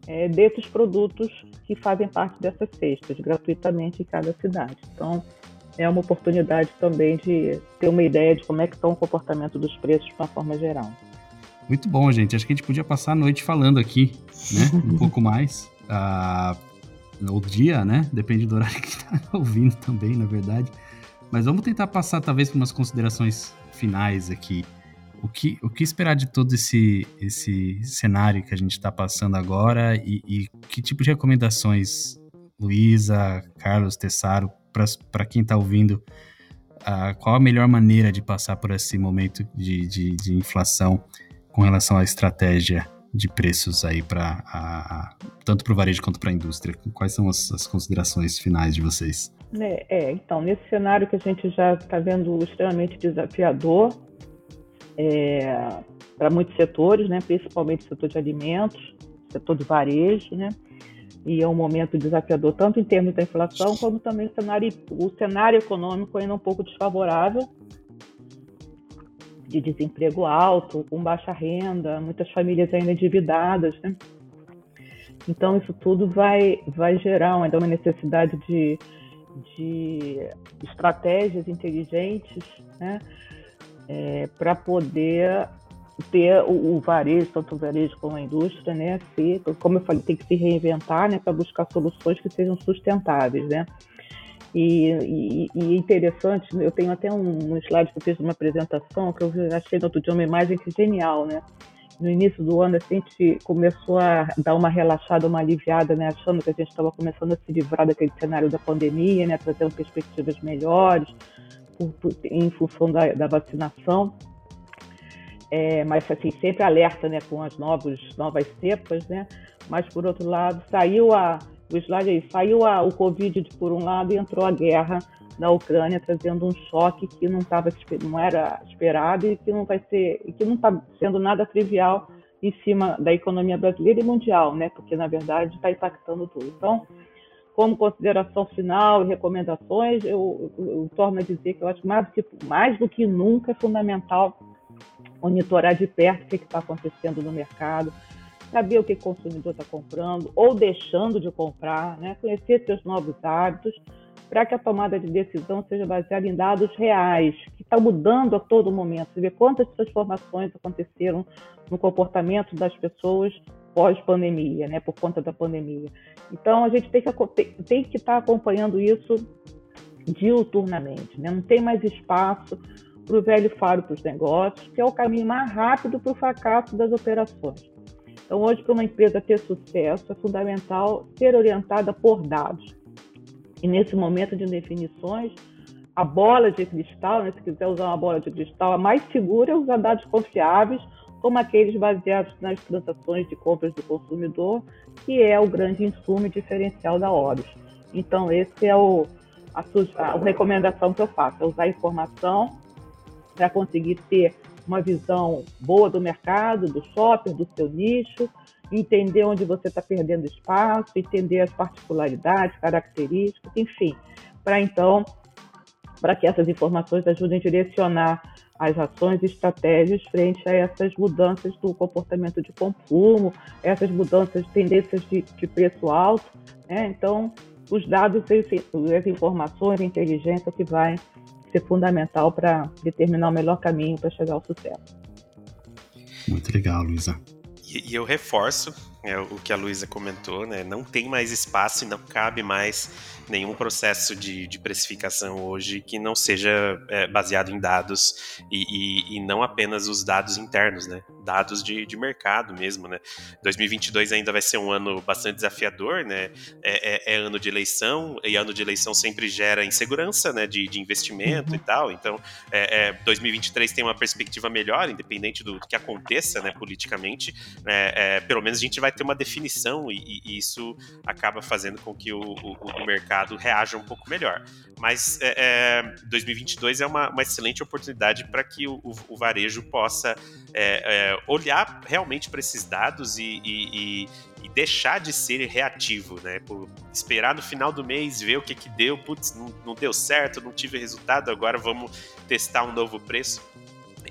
é, desses produtos que fazem parte dessas cestas, gratuitamente em cada cidade. Então, é uma oportunidade também de ter uma ideia de como é que está o comportamento dos preços de uma forma geral. Muito bom, gente. Acho que a gente podia passar a noite falando aqui, né? Um pouco mais. Uh, ou dia, né? Depende do horário que está ouvindo também, na verdade. Mas vamos tentar passar, talvez, por umas considerações finais aqui. O que, o que esperar de todo esse, esse cenário que a gente está passando agora e, e, que tipo de recomendações, Luísa, Carlos, Tessaro, para quem está ouvindo, uh, qual a melhor maneira de passar por esse momento de, de, de inflação com relação à estratégia de preços aí para tanto para o varejo quanto para a indústria? Quais são as, as considerações finais de vocês? É, é, então, nesse cenário que a gente já está vendo extremamente desafiador é, para muitos setores, né, principalmente o setor de alimentos, setor de varejo, né, e é um momento desafiador tanto em termos da inflação, como também cenário, o cenário econômico ainda um pouco desfavorável, de desemprego alto, com baixa renda, muitas famílias ainda endividadas, né? Então isso tudo vai vai gerar ainda uma necessidade de de estratégias inteligentes né, é, para poder ter o, o, varejo, tanto o varejo como a indústria, né, se, como eu falei, tem que se reinventar né, para buscar soluções que sejam sustentáveis. Né? E, e, e, interessante, eu tenho até um, um slide que eu fiz de uma apresentação que eu achei no outro dia uma imagem que é genial, né? no início do ano, assim, a gente começou a dar uma relaxada, uma aliviada, né, achando que a gente estava começando a se livrar daquele cenário da pandemia, né, trazendo perspectivas melhores por, por, em função da, da vacinação. É, mas assim sempre alerta né com as novas novas cepas né mas por outro lado saiu a o slide aí saiu a, o covid por um lado e entrou a guerra da Ucrânia, trazendo um choque que não estava não era esperado e que não vai ser, que não está sendo nada trivial em cima da economia brasileira e mundial, né? Porque na verdade está impactando tudo. Então, como consideração final e recomendações, eu, eu, eu, torno a dizer que eu acho mais, que, mais do que nunca é fundamental monitorar de perto o que está acontecendo no mercado, saber o que o consumidor está comprando ou deixando de comprar, né? conhecer seus novos hábitos para que a tomada de decisão seja baseada em dados reais, que está mudando a todo momento. Você vê quantas transformações aconteceram no comportamento das pessoas pós-pandemia, né, por conta da pandemia. Então, a gente tem que, tem que estar tá acompanhando isso diuturnamente. Né? Não tem mais espaço para o velho faro para os negócios, que é o caminho mais rápido para o fracasso das operações. Então, hoje, para uma empresa ter sucesso, é fundamental ser orientada por dados. E nesse momento de definições, a bola de cristal, né, se quiser usar uma bola de cristal, a mais segura é usar dados confiáveis, como aqueles baseados nas transações de compras do consumidor, que é o grande insumo diferencial da Horus. Então, esse é o, a, a, recomendação que eu faço, é usar informação para conseguir ter uma visão boa do mercado, do shopper, do seu nicho, entender onde você está perdendo espaço, entender as particularidades, características, enfim, para então, para que essas informações ajudem a direcionar as ações e estratégias frente a essas mudanças do comportamento de consumo, essas mudanças tendências de, de preço alto. Né? Então, os dados, as informações, a inteligência que vai ser fundamental para determinar o melhor caminho para chegar ao sucesso. Muito legal, Luísa. E, e, eu reforço é, o que a Luísa comentou, né? Não tem mais espaço e não cabe mais nenhum processo de, de precificação hoje que não seja é, baseado em dados e, e, e, não apenas os dados internos, né? Dados de, de mercado mesmo, né? 2022 ainda vai ser um ano bastante desafiador, né? É, é, é ano de eleição e ano de eleição sempre gera insegurança, né? De, de investimento uhum. e tal. Então, 2023 é, é, tem uma perspectiva melhor, independente do, do que aconteça, né? Politicamente, é, pelo menos a gente vai ter uma definição e, isso acaba fazendo com que o, o, o mercado mercado reaja um pouco melhor. Mas é, é, 2022 é uma, uma excelente oportunidade para que o, o, varejo possa é, é olhar realmente para esses dados e, e, e, deixar de ser reativo, né? Por esperar no final do mês, ver o que, que deu, putz, não, não deu certo, não tive resultado, agora vamos testar um novo preço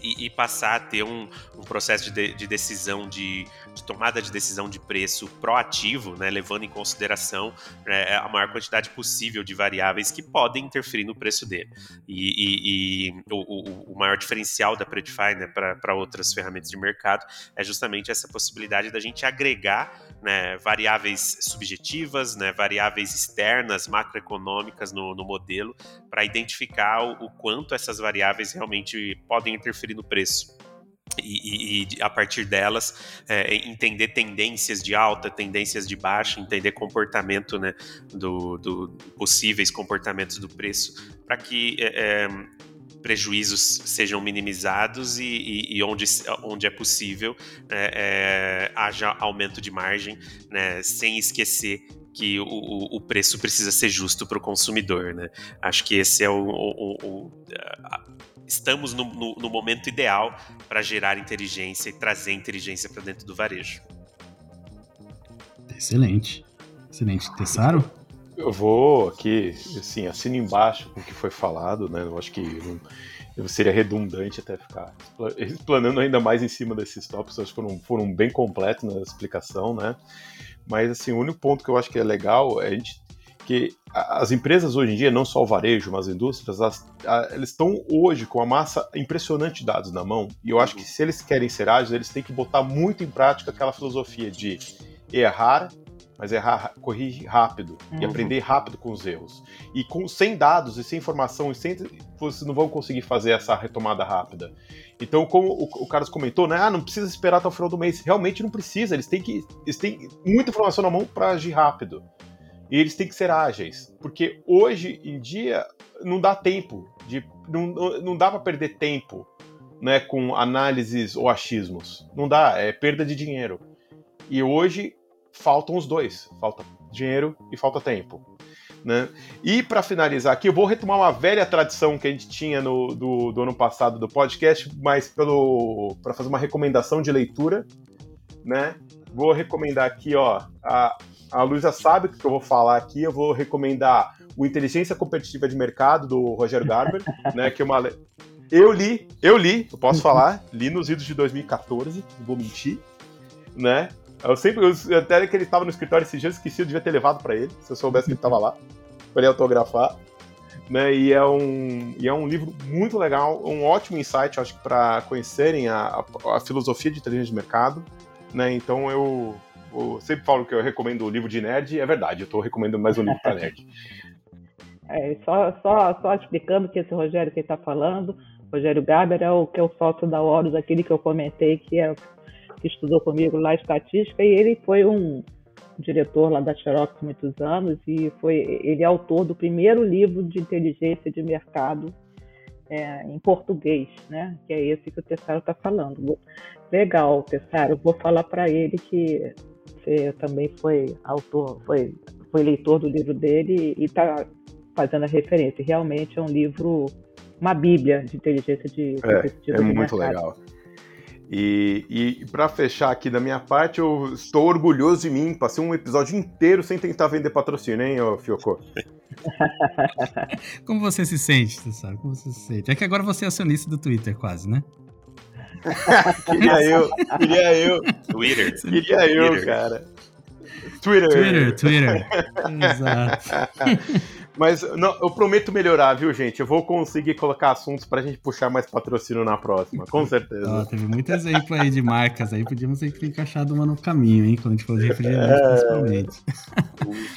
e, e passar a ter um, um processo de, de decisão, de, de, tomada de decisão de preço proativo, né, levando em consideração né, a maior quantidade possível de variáveis que podem interferir no preço dele. E, e, e o, o, maior diferencial da Predify né, para outras ferramentas de mercado é justamente essa possibilidade da gente agregar né, variáveis subjetivas, né, variáveis externas, macroeconômicas no, no modelo, para identificar o, o quanto essas variáveis realmente podem interferir no preço. E, e, a partir delas é, entender tendências de alta, tendências de baixa, entender comportamento né, do, do possíveis comportamentos do preço, para que é, é, prejuízos sejam minimizados e, e, e, onde, onde é possível é, é, haja aumento de margem, né, sem esquecer que o, o preço precisa ser justo para o consumidor. Né? Acho que esse é o, o, o estamos no, no, no momento ideal para gerar inteligência e trazer inteligência para dentro do varejo. Excelente. Excelente. Tessaro? Eu vou aqui, assim, assino embaixo com o que foi falado, né? Eu acho que não, seria redundante até ficar explanando ainda mais em cima desses tópicos, acho que foram, foram bem completos na explicação, né? Mas, assim, o único ponto que eu acho que é legal é a gente que as empresas hoje em dia, não só o varejo, mas as indústrias, elas, elas estão hoje com uma massa impressionante de dados na mão, e eu acho que se eles querem ser ágeis, eles têm que botar muito em prática aquela filosofia de errar, mas errar, corrigir rápido uhum. e aprender rápido com os erros. E com, sem dados e sem informação, e sem, vocês não vão conseguir fazer essa retomada rápida. Então, como o, o Carlos comentou, né? Ah, não precisa esperar até o final do mês. Realmente não precisa, eles têm que. Eles têm muita informação na mão para agir rápido. E eles têm que ser ágeis, porque hoje em dia não dá tempo, de, não, não dá para perder tempo né, com análises ou achismos. Não dá, é perda de dinheiro. E hoje faltam os dois: falta dinheiro e falta tempo. Né? E para finalizar aqui, eu vou retomar uma velha tradição que a gente tinha no, do, do ano passado do podcast, mas para fazer uma recomendação de leitura. Né? Vou recomendar aqui ó, a a Luísa sabe o que eu vou falar aqui. Eu vou recomendar o Inteligência Competitiva de Mercado, do Roger Garber, né? Que é uma. Eu li, eu li, eu posso falar, li nos idos de 2014, não vou mentir, né? Eu sempre, eu, até que ele estava no escritório esses dias, esqueci, eu devia ter levado para ele, se eu soubesse que ele estava lá, para ele autografar. Né, e, é um, e é um livro muito legal, um ótimo insight, acho que, para conhecerem a, a, a, filosofia de inteligência de mercado. Né, então eu, eu sempre falo que eu recomendo o livro de nerd, é verdade, eu estou recomendando mais um livro para nerd. É, só, só, só explicando que esse Rogério que está falando, Rogério Gaber é o que o sócio da Horus, aquele que eu comentei que é que estudou comigo lá estatística, e ele foi um diretor lá da Xerox há muitos anos e foi ele é autor do primeiro livro de inteligência de mercado é, em português, né? Que é esse que o Tessaro está falando. Legal, Tessaro. Vou falar para ele que você também foi autor, foi, foi leitor do livro dele e está fazendo a referência. Realmente é um livro, uma bíblia de inteligência de É, é muito mercado. legal. E, e para fechar aqui da minha parte, eu estou orgulhoso de mim. Passei um episódio inteiro sem tentar vender patrocínio, hein, Fiocco? Como você se sente, você sabe? Como você se sente? É que agora você é acionista do Twitter, quase, né? queria eu, queria eu. Twitter. Queria eu, Twitter. cara. Twitter. Twitter, Twitter. Exato. Mas não, eu prometo melhorar, viu, gente? Eu vou conseguir colocar assuntos pra gente puxar mais patrocínio na próxima, com certeza. teve muito exemplo aí de marcas aí, podíamos ter encaixado uma no caminho, hein? Quando a gente falou de refrigerante, é... principalmente.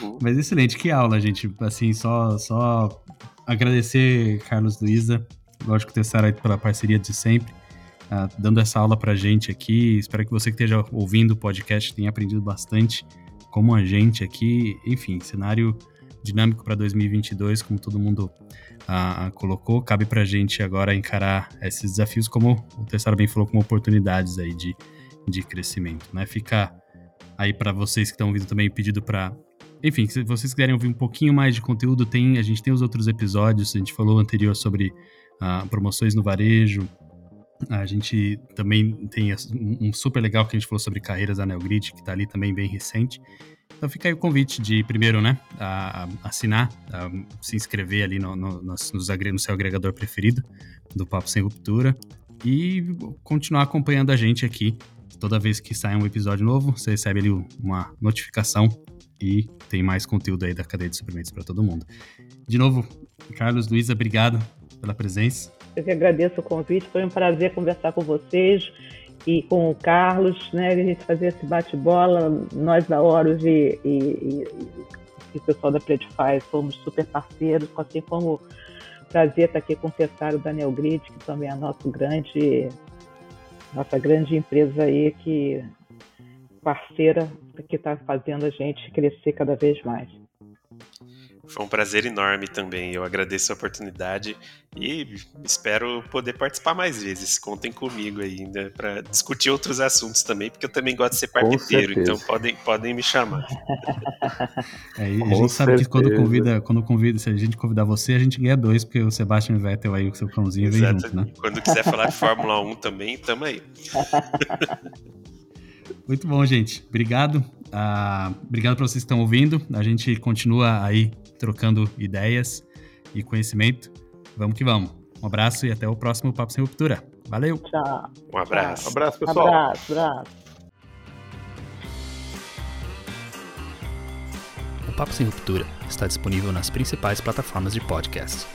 Uhum. Mas excelente, que aula, gente. Assim, só, só agradecer, Carlos Luiza, lógico, Tessara aí pela parceria de sempre. Uh, dando essa aula pra gente aqui. Espero que você que esteja ouvindo o podcast tenha aprendido bastante como a gente aqui. Enfim, cenário dinâmico para 2022, como todo mundo ah, colocou. Cabe para a gente agora encarar esses desafios, como o Tessaro bem falou, como oportunidades aí de, de crescimento. Né? Fica aí para vocês que estão ouvindo também pedido para. Enfim, se vocês quiserem ouvir um pouquinho mais de conteúdo, tem a gente tem os outros episódios. A gente falou anterior sobre ah, promoções no varejo. A gente também tem um super legal que a gente falou sobre carreiras da Neogrid, que está ali também bem recente. Então fica aí o convite de, primeiro, né, a, a assinar, a se inscrever ali no, no, no, no seu agregador preferido do Papo Sem Ruptura e continuar acompanhando a gente aqui. Toda vez que sai um episódio novo, você recebe ali uma notificação e tem mais conteúdo aí da cadeia de suprimentos para todo mundo. De novo, Carlos, Luísa, obrigado pela presença. Eu que agradeço o convite, foi um prazer conversar com vocês e com o Carlos, né, a gente fazia esse bate-bola, nós da Horus e, e, e, e, o pessoal da Predify fomos super parceiros, assim como prazer estar aqui com o Daniel Grid, que também é nosso grande, nossa grande empresa aí, que parceira que está fazendo a gente crescer cada vez mais. Foi um prazer enorme também. Eu agradeço a oportunidade e espero poder participar mais vezes. Contem comigo ainda para discutir outros assuntos também, porque eu também gosto de ser parqueteiro, então podem, podem me chamar. É, a gente sabe certeza. que quando convida, quando convida, se a gente convidar você, a gente ganha dois, porque o Sebastian Vettel aí, o seu cãozinho, vem junto, né? Quando quiser falar de Fórmula 1 também, tamo aí. Muito bom, gente. Obrigado. Uh, obrigado para vocês que estão ouvindo. A gente continua aí trocando ideias e conhecimento. Vamos que vamos. Um abraço e até o próximo Papo Sem Ruptura. Valeu. Tchau. Um abraço. Um abraço, pessoal. Abraço, abraço. O Papo Sem Ruptura está disponível nas principais plataformas de podcast,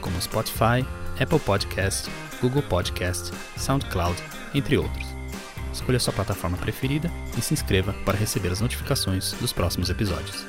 como Spotify, Apple Podcast, Google Podcast, SoundCloud, entre outros. Escolha sua plataforma preferida e se inscreva para receber as notificações dos próximos episódios.